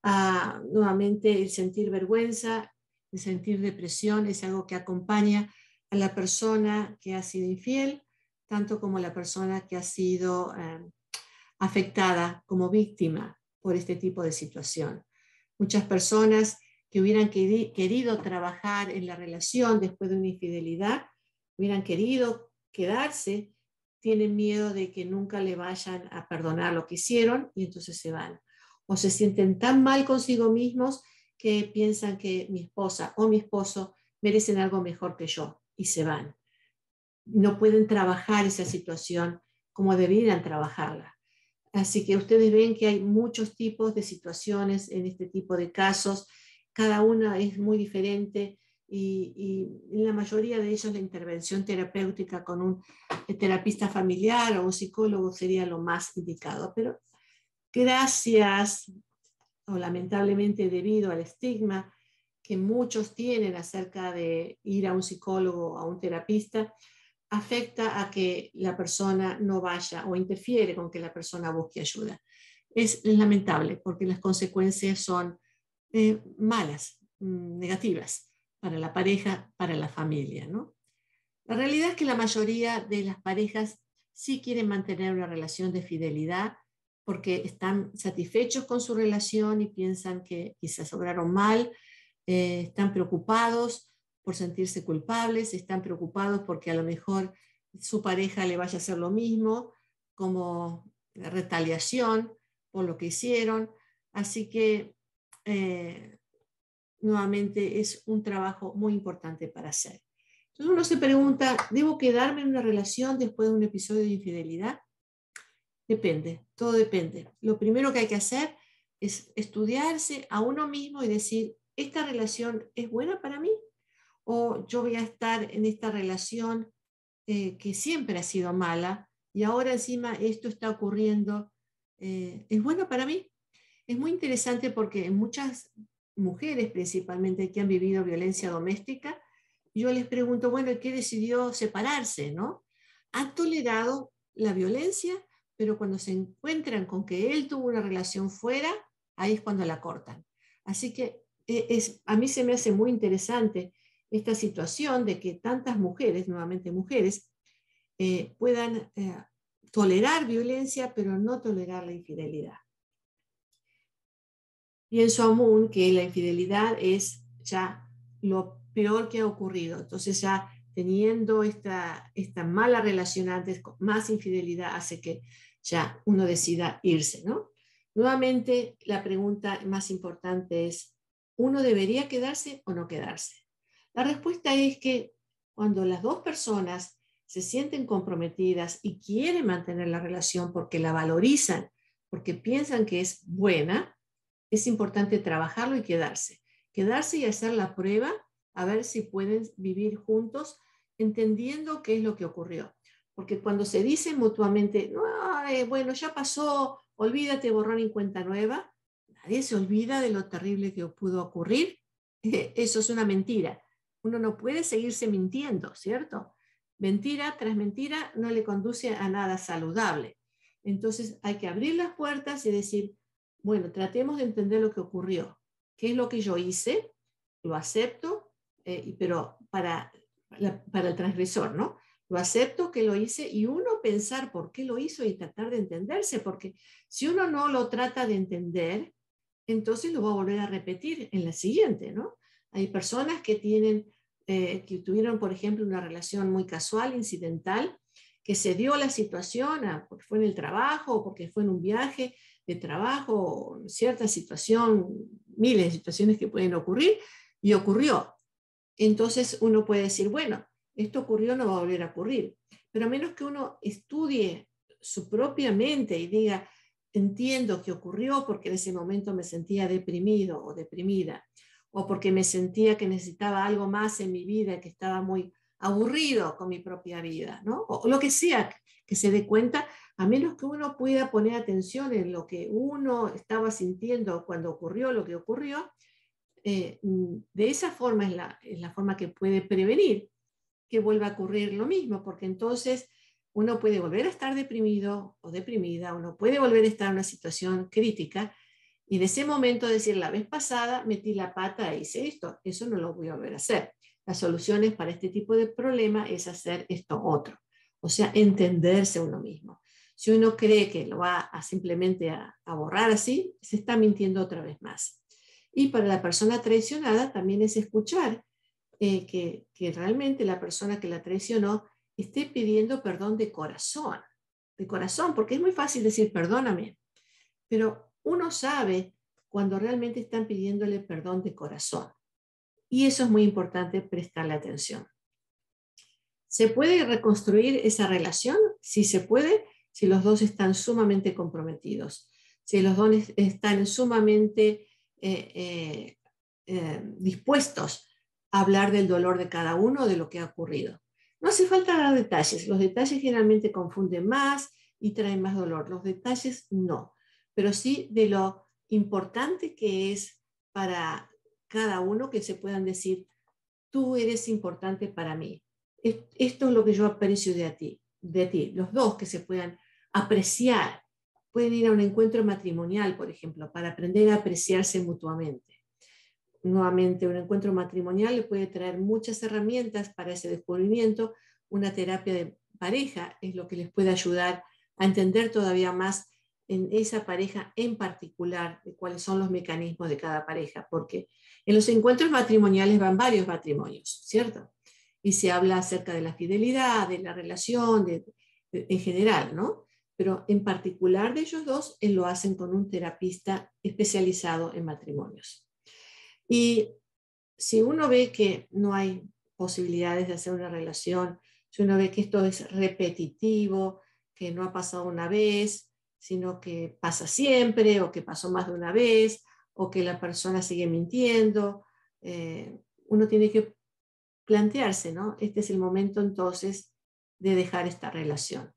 Ah, nuevamente, el sentir vergüenza, sentir depresión es algo que acompaña a la persona que ha sido infiel, tanto como la persona que ha sido eh, afectada como víctima por este tipo de situación. Muchas personas que hubieran querido trabajar en la relación después de una infidelidad, hubieran querido quedarse, tienen miedo de que nunca le vayan a perdonar lo que hicieron y entonces se van. O se sienten tan mal consigo mismos que piensan que mi esposa o mi esposo merecen algo mejor que yo y se van. No pueden trabajar esa situación como deberían trabajarla. Así que ustedes ven que hay muchos tipos de situaciones en este tipo de casos cada una es muy diferente y, en la mayoría de ellos la intervención terapéutica con un terapista familiar o un psicólogo sería lo más indicado. Pero gracias. O lamentablemente debido al estigma que muchos tienen acerca de ir a un psicólogo a un terapista, afecta a que la persona no vaya o interfiere con que la persona busque ayuda. Es, lamentable porque las consecuencias son eh, malas, mm, negativas para la pareja, para la familia. ¿no? La realidad es que la mayoría de las parejas sí quieren mantener una relación de fidelidad porque están satisfechos con su relación y piensan que quizás obraron mal, eh, están preocupados por sentirse culpables, están preocupados porque a lo mejor su pareja le vaya a hacer lo mismo, como retaliación por lo que hicieron. Así que eh, nuevamente es un trabajo muy importante para hacer. Entonces uno se pregunta, ¿debo quedarme en una relación después de un episodio de infidelidad? Depende, todo depende. Lo primero que hay que hacer es estudiarse a uno mismo y decir, ¿esta relación es buena para mí? ¿O yo voy a estar en esta relación eh, que siempre ha sido mala y ahora encima esto está ocurriendo? Eh, ¿Es buena para mí? Es muy interesante porque muchas mujeres principalmente que han vivido violencia doméstica, yo les pregunto, bueno, ¿qué decidió separarse? ¿no? ¿Ha tolerado la violencia? Pero cuando se encuentran con que él tuvo una relación fuera, ahí es cuando la cortan. Así que eh, es, a mí se me hace muy interesante esta situación de que tantas mujeres, nuevamente mujeres, eh, puedan eh, tolerar violencia, pero no tolerar la infidelidad. Pienso aún que la infidelidad es ya lo peor que ha ocurrido. Entonces ya teniendo esta, esta mala relación antes, más infidelidad hace que ya uno decida irse, ¿no? Nuevamente, la pregunta más importante es, ¿uno debería quedarse o no quedarse? La respuesta es que cuando las dos personas se sienten comprometidas y quieren mantener la relación porque la valorizan, porque piensan que es buena, es importante trabajarlo y quedarse. Quedarse y hacer la prueba a ver si pueden vivir juntos entendiendo qué es lo que ocurrió. Porque cuando se dice mutuamente, bueno, ya pasó, olvídate, borrón en cuenta nueva, nadie se olvida de lo terrible que pudo ocurrir. Eso es una mentira. Uno no puede seguirse mintiendo, ¿cierto? Mentira tras mentira no le conduce a nada saludable. Entonces hay que abrir las puertas y decir, bueno, tratemos de entender lo que ocurrió. ¿Qué es lo que yo hice? Lo acepto, eh, pero para para el transgresor, ¿no? Lo acepto que lo hice y uno pensar por qué lo hizo y tratar de entenderse, porque si uno no lo trata de entender, entonces lo va a volver a repetir en la siguiente, ¿no? Hay personas que tienen, eh, que tuvieron, por ejemplo, una relación muy casual, incidental, que se dio la situación, porque fue en el trabajo, porque fue en un viaje de trabajo, cierta situación, miles de situaciones que pueden ocurrir, y ocurrió entonces uno puede decir, bueno, esto ocurrió, no va a volver a ocurrir. Pero a menos que uno estudie su propia mente y diga, entiendo que ocurrió porque en ese momento me sentía deprimido o deprimida, o porque me sentía que necesitaba algo más en mi vida, que estaba muy aburrido con mi propia vida, ¿no? o lo que sea, que se dé cuenta, a menos que uno pueda poner atención en lo que uno estaba sintiendo cuando ocurrió lo que ocurrió, eh, mm, de esa forma es la, forma que puede prevenir que vuelva a ocurrir lo mismo, porque entonces uno puede volver a estar deprimido o deprimida, uno puede volver a estar en una situación crítica y en ese momento decir, la vez pasada metí la pata e hice esto, eso no lo voy a volver a hacer. Las soluciones para este tipo de problema es hacer esto otro, o sea, entenderse uno mismo. Si uno cree que lo va a simplemente a borrar así, se está mintiendo otra vez más. Y para la persona traicionada también es escuchar eh, que, que realmente la persona que la traicionó esté pidiendo perdón de corazón, de corazón, porque es muy fácil decir perdóname, pero uno sabe cuando realmente están pidiéndole perdón de corazón. Y eso es muy importante prestarle atención. ¿Se puede reconstruir esa relación? Sí se puede, si los dos están sumamente comprometidos, si los dos están sumamente eh, eh, eh, dispuestos a hablar del dolor de cada uno, de lo que ha ocurrido. No hace falta dar detalles, los detalles generalmente confunden más y traen más dolor, los detalles no, pero sí de lo importante que es para cada uno que se puedan decir, tú eres importante para mí. Esto es lo que yo aprecio de ti, de ti. Los dos que se puedan apreciar. Pueden ir a un encuentro matrimonial, por ejemplo, para aprender a apreciarse mutuamente. Nuevamente, un encuentro matrimonial le puede traer muchas herramientas para ese descubrimiento. Una terapia de pareja es lo que les puede ayudar a entender todavía más en esa pareja en particular de cuáles son los mecanismos de cada pareja, porque en los encuentros matrimoniales van varios matrimonios, ¿cierto? Y se habla acerca de la fidelidad, de la relación, en general, ¿no? Pero en particular de ellos dos, él lo hacen con un terapista especializado en matrimonios. Y si uno ve que no hay posibilidades de hacer una relación, si uno ve que esto es repetitivo, que no ha pasado una vez, sino que pasa siempre o que pasó más de una vez o que la persona sigue mintiendo. Eh, uno tiene que plantearse, ¿no? Este es el momento entonces de dejar esta relación.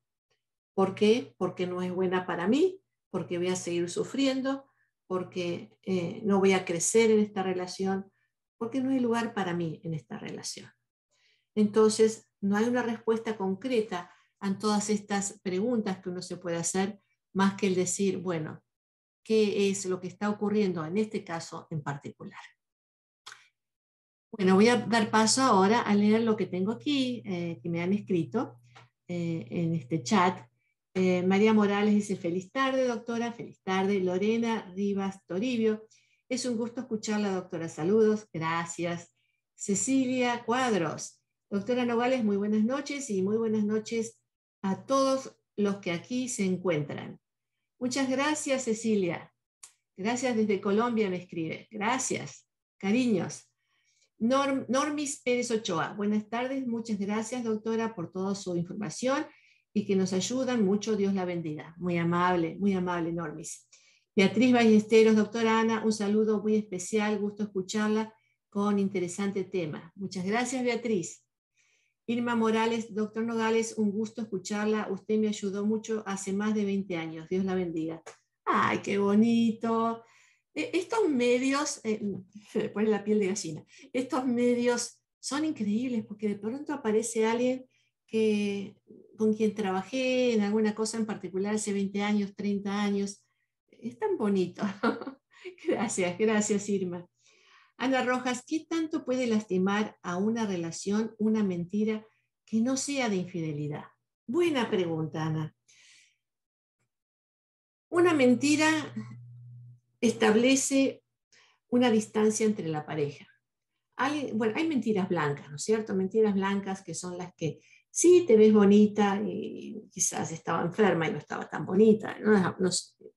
¿Por qué? Porque no es buena para mí, porque voy a seguir sufriendo, porque eh, no voy a crecer en esta relación, porque no hay lugar para mí en esta relación. Entonces, no hay una respuesta concreta a todas estas preguntas que uno se puede hacer más que el decir, bueno, ¿qué es lo que está ocurriendo en este caso en particular? Bueno, voy a dar paso ahora a leer lo que tengo aquí, eh, que me han escrito eh, en este chat. Eh, María Morales dice, feliz tarde, doctora, feliz tarde. Lorena Rivas Toribio, es un gusto escucharla, doctora, saludos, gracias. Cecilia Cuadros, doctora Nogales, muy buenas noches y muy buenas noches a todos los que aquí se encuentran. Muchas gracias, Cecilia. Gracias desde Colombia, me escribe. Gracias. Cariños. Normis Pérez Ochoa. Buenas tardes. Muchas gracias, doctora, por toda su información y que nos ayudan mucho. Dios la bendiga. Muy amable, muy amable, Normis. Beatriz Ballesteros, doctora Ana, un saludo muy especial. Gusto escucharla con interesante tema. Muchas gracias, Beatriz. Irma Morales, doctor Nogales, un gusto escucharla. Usted me ayudó mucho hace más de 20 años. Dios la bendiga. Ay, qué bonito. E, estos medios, eh, pone la piel de gallina, estos medios son increíbles porque de pronto aparece alguien con quien trabajé en alguna cosa en particular hace 20 años, 30 años. Es tan bonito. gracias, gracias Irma. Ana Rojas, ¿qué tanto puede lastimar a una relación una mentira que no sea de infidelidad? Buena pregunta, Ana. Una mentira establece una distancia entre la pareja. bueno, hay mentiras blancas, ¿no es cierto? Mentiras blancas que son las que sí te ves bonita y quizás estaba enferma y no estaba tan bonita. No,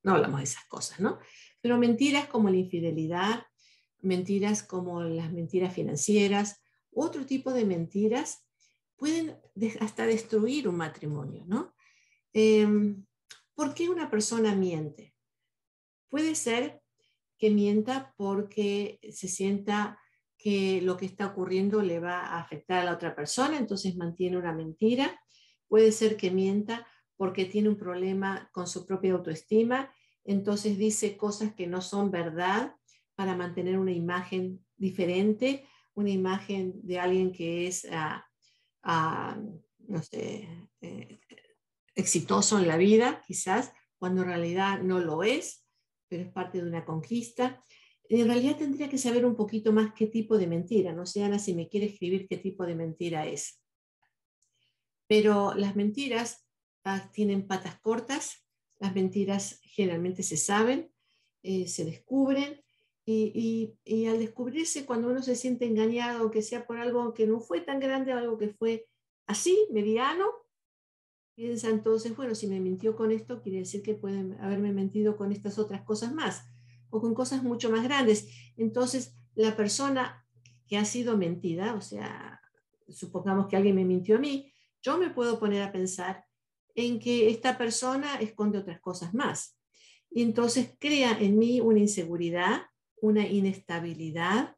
no hablamos de esas cosas, ¿no? Pero mentiras como la infidelidad, mentiras como las mentiras financieras, otro tipo de mentiras pueden hasta destruir un matrimonio, ¿no? Em, ¿Por qué una persona miente? Puede ser que mienta porque se sienta que lo que está ocurriendo le va a afectar a la otra persona, entonces mantiene una mentira. Puede ser que mienta porque tiene un problema con su propia autoestima, entonces dice cosas que no son verdad para mantener una imagen diferente, una imagen de alguien que es, ah, ah, no sé, eh, exitoso en la vida, quizás, cuando en realidad no lo es, pero es parte de una conquista. En realidad tendría que saber un poquito más qué tipo de mentira. No sé, Ana, si me quiere escribir qué tipo de mentira es. Pero las mentiras ah, tienen patas cortas, las mentiras generalmente se saben, eh, se descubren y, al descubrirse, cuando uno se siente engañado, que sea por algo que no fue tan grande, algo que fue así, mediano, piensa entonces, bueno, si me mintió con esto, quiere decir que puede haberme mentido con estas otras cosas más, o con cosas mucho más grandes. Entonces, la persona que ha sido mentida, o sea, supongamos que alguien me mintió a mí, yo me puedo poner a pensar en que esta persona esconde otras cosas más. Y entonces crea en mí una inseguridad, una inestabilidad,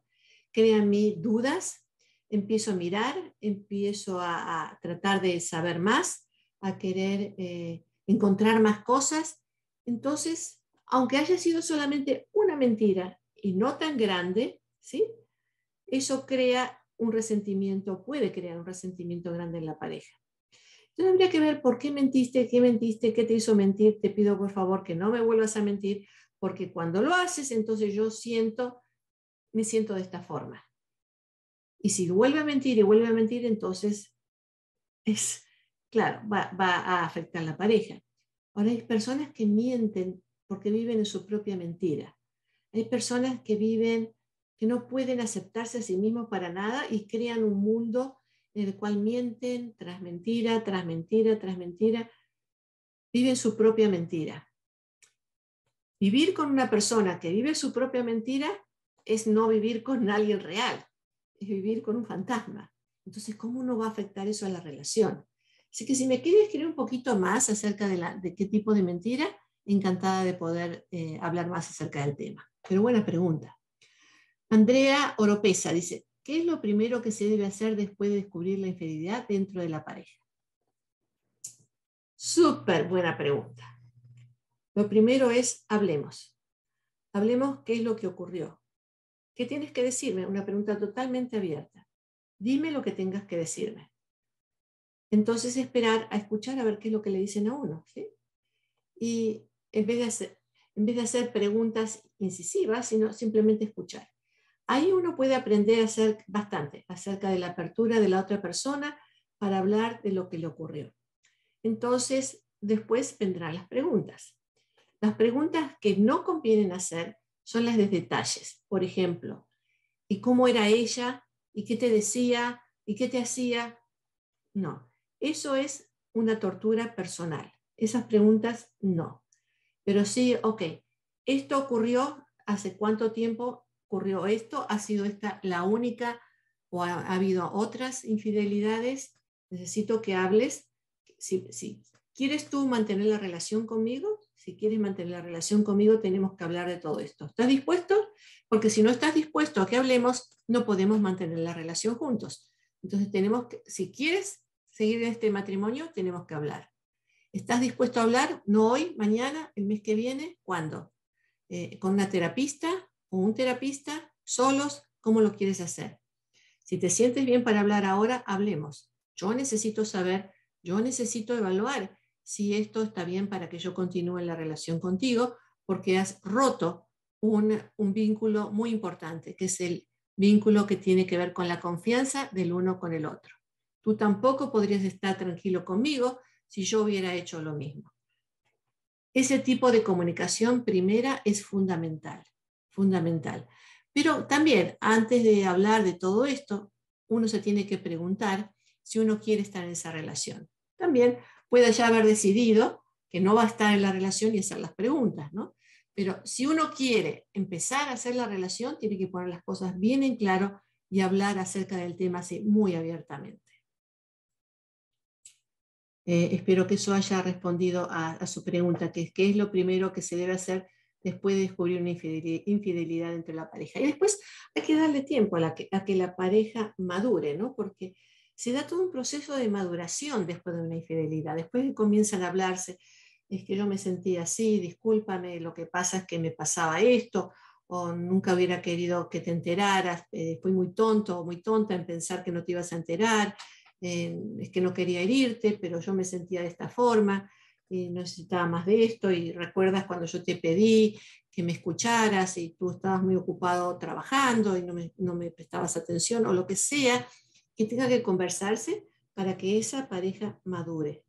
crea en mí dudas, empiezo a mirar, empiezo a, tratar de saber más, a querer eh, encontrar más cosas. Entonces, aunque haya sido solamente una mentira y no tan grande, ¿sí? Eso crea un resentimiento, puede crear un resentimiento grande en la pareja. Entonces habría que ver por qué mentiste, qué mentiste, qué te hizo mentir. Te pido por favor que no me vuelvas a mentir, porque cuando lo haces, entonces yo siento, me siento de esta forma. Y si vuelve a mentir y vuelve a mentir, entonces es, claro, va, a afectar a la pareja. Ahora hay personas que mienten porque viven en su propia mentira. Hay personas que viven, que no pueden aceptarse a sí mismos para nada y crean un mundo en el cual mienten tras mentira, tras mentira, tras mentira. Viven su propia mentira. Vivir con una persona que vive su propia mentira es no vivir con alguien real, es vivir con un fantasma. Entonces, ¿cómo no va a afectar eso a la relación? Así que si me quiere escribir un poquito más acerca de, la, de qué tipo de mentira, encantada de poder eh, hablar más acerca del tema. Pero buena pregunta. Andrea Oropesa dice, ¿qué es lo primero que se debe hacer después de descubrir la infidelidad dentro de la pareja? Súper buena pregunta. Lo primero es, hablemos. Hablemos qué es lo que ocurrió. ¿Qué tienes que decirme? Una pregunta totalmente abierta. Dime lo que tengas que decirme. Entonces esperar a escuchar a ver qué es lo que le dicen a uno. Y en vez de hacer, preguntas incisivas, sino simplemente escuchar. Ahí uno puede aprender a hacer bastante acerca de la apertura de la otra persona para hablar de lo que le ocurrió. Entonces, después vendrán las preguntas. Las preguntas que no convienen hacer son las de detalles. Por ejemplo, ¿y cómo era ella? ¿Y qué te decía? ¿Y qué te hacía? No, eso es una tortura personal. Esas preguntas no. Pero sí, ok, esto ocurrió, ¿hace cuánto tiempo ocurrió esto? ¿Ha sido esta la única o ha, habido otras infidelidades? Necesito que hables. Si, si quieres tú mantener la relación conmigo, si quieres mantener la relación conmigo, tenemos que hablar de todo esto. ¿Estás dispuesto? Porque si no estás dispuesto a que hablemos, no podemos mantener la relación juntos. Entonces tenemos que, si quieres seguir en este matrimonio, tenemos que hablar. ¿Estás dispuesto a hablar? No hoy, mañana, el mes que viene, ¿cuándo? Eh, ¿Con una terapista o un terapista? ¿Solos? ¿Cómo lo quieres hacer? Si te sientes bien para hablar ahora, hablemos. Yo necesito saber, yo necesito evaluar si esto está bien para que yo continúe la relación contigo, porque has roto un, un vínculo muy importante, que es el vínculo que tiene que ver con la confianza del uno con el otro. Tú tampoco podrías estar tranquilo conmigo si yo hubiera hecho lo mismo. Ese tipo de comunicación primera es fundamental, fundamental. Pero también, antes de hablar de todo esto, uno se tiene que preguntar si uno quiere estar en esa relación. También puede ya haber decidido que no va a estar en la relación y hacer las preguntas, ¿no? Pero si uno quiere empezar a hacer la relación, tiene que poner las cosas bien en claro y hablar acerca del tema así muy abiertamente. Eh, espero que eso haya respondido a, su pregunta, qué es lo primero que se debe hacer después de descubrir una infidelidad, entre la pareja. Y después hay que darle tiempo a, que, la pareja madure, ¿no? Porque se da todo un proceso de maduración después de una infidelidad. Después que comienzan a hablarse, es que yo me sentía así, discúlpame, lo que pasa es que me pasaba esto, o nunca hubiera querido que te enteraras, eh, fui muy tonto o muy tonta en pensar que no te ibas a enterar, eh, es que no quería herirte, pero yo me sentía de esta forma, y necesitaba más de esto, y recuerdas cuando yo te pedí que me escucharas y tú estabas muy ocupado trabajando y no me, no me prestabas atención, o lo que sea, que tenga que conversarse para que esa pareja madure.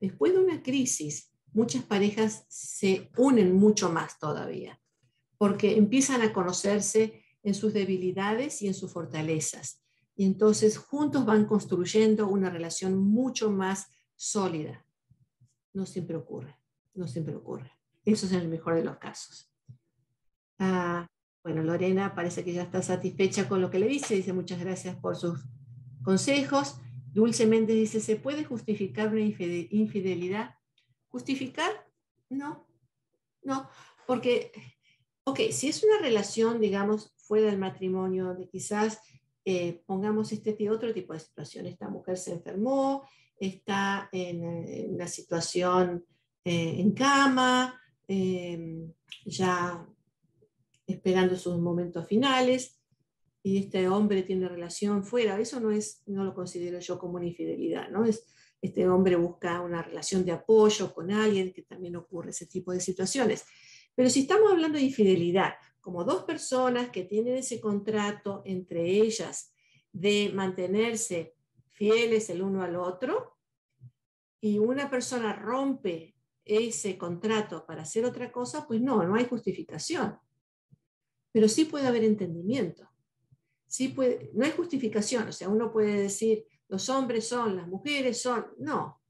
Después de una crisis, muchas parejas se unen mucho más todavía, porque empiezan a conocerse en sus debilidades y en sus fortalezas y entonces juntos van construyendo una relación mucho más sólida. No siempre ocurre, no siempre ocurre. Eso es el mejor de los casos. Ah, bueno, Lorena parece que ya está satisfecha con lo que le dice, dice muchas gracias por sus consejos. Dulcemente dice, ¿se puede justificar una infidelidad? ¿Justificar? No, no, porque, ok, si es una relación, digamos, fuera del matrimonio, de quizás eh, pongamos este otro tipo de situación. Esta mujer se enfermó, está en, una situación eh, en cama, eh, ya esperando sus momentos finales, y este hombre tiene relación fuera, eso no, es, no lo considero yo como una infidelidad, ¿no? Es, este hombre busca una relación de apoyo con alguien, que también ocurre ese tipo de situaciones. Pero si estamos hablando de infidelidad, como dos personas que tienen ese contrato entre ellas de mantenerse fieles el uno al otro, y una persona rompe ese contrato para hacer otra cosa, pues no, no hay justificación. Pero sí puede haber entendimiento sí puede, no hay justificación, o sea, uno puede decir, los hombres son, las mujeres son, no,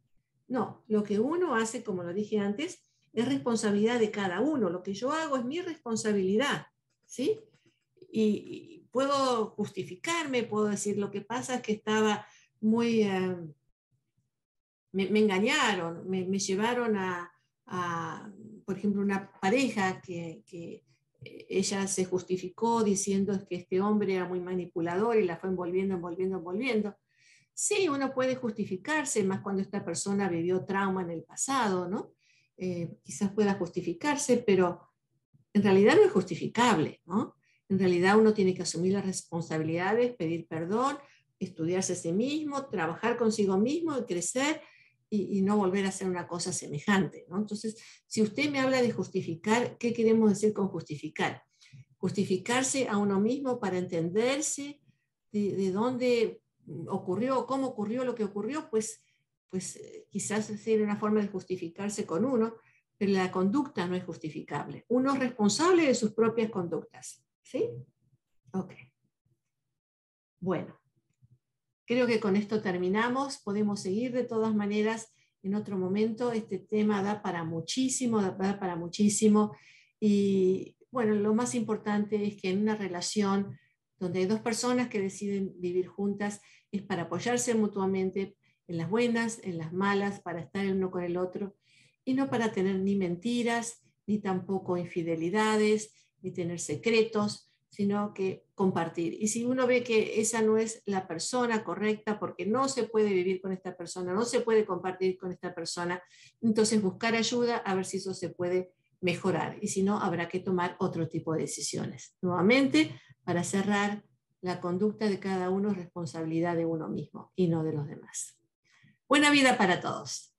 no, lo que uno hace, como lo dije antes, es responsabilidad de cada uno, lo que yo hago es mi responsabilidad, ¿sí? Y, puedo justificarme, puedo decir, lo que pasa es que estaba muy, eh, me, engañaron, me, llevaron a, por ejemplo, una pareja que, que ella se justificó diciendo que este hombre era muy manipulador y la fue envolviendo, envolviendo, envolviendo. Sí, uno puede justificarse, más cuando esta persona vivió trauma en el pasado, ¿no? Eh, quizás pueda justificarse, pero en realidad no es justificable, ¿no? En realidad uno tiene que asumir las responsabilidades, pedir perdón, estudiarse a sí mismo, trabajar consigo mismo y crecer y, no volver a hacer una cosa semejante. ¿no? Entonces, si usted me habla de justificar, ¿qué queremos decir con justificar? Justificarse a uno mismo para entenderse de, dónde ocurrió, cómo ocurrió lo que ocurrió, pues, pues eh, quizás sea una forma de justificarse con uno, pero la conducta no es justificable. Uno es responsable de sus propias conductas. ¿Sí? Ok. Bueno. Creo que con esto terminamos. Podemos seguir de todas maneras en otro momento. Este tema da para muchísimo, da para muchísimo. Y bueno, lo más importante es que en una relación donde hay dos personas que deciden vivir juntas es para apoyarse mutuamente en las buenas, en las malas, para estar el uno con el otro y no para tener ni mentiras, ni tampoco infidelidades, ni tener secretos, sino que compartir. Y si uno ve que esa no es la persona correcta, porque no se puede vivir con esta persona, no se puede compartir con esta persona, entonces buscar ayuda a ver si eso se puede mejorar. Y si no, habrá que tomar otro tipo de decisiones. Nuevamente, para cerrar, la conducta de cada uno es responsabilidad de uno mismo y no de los demás. Buena vida para todos.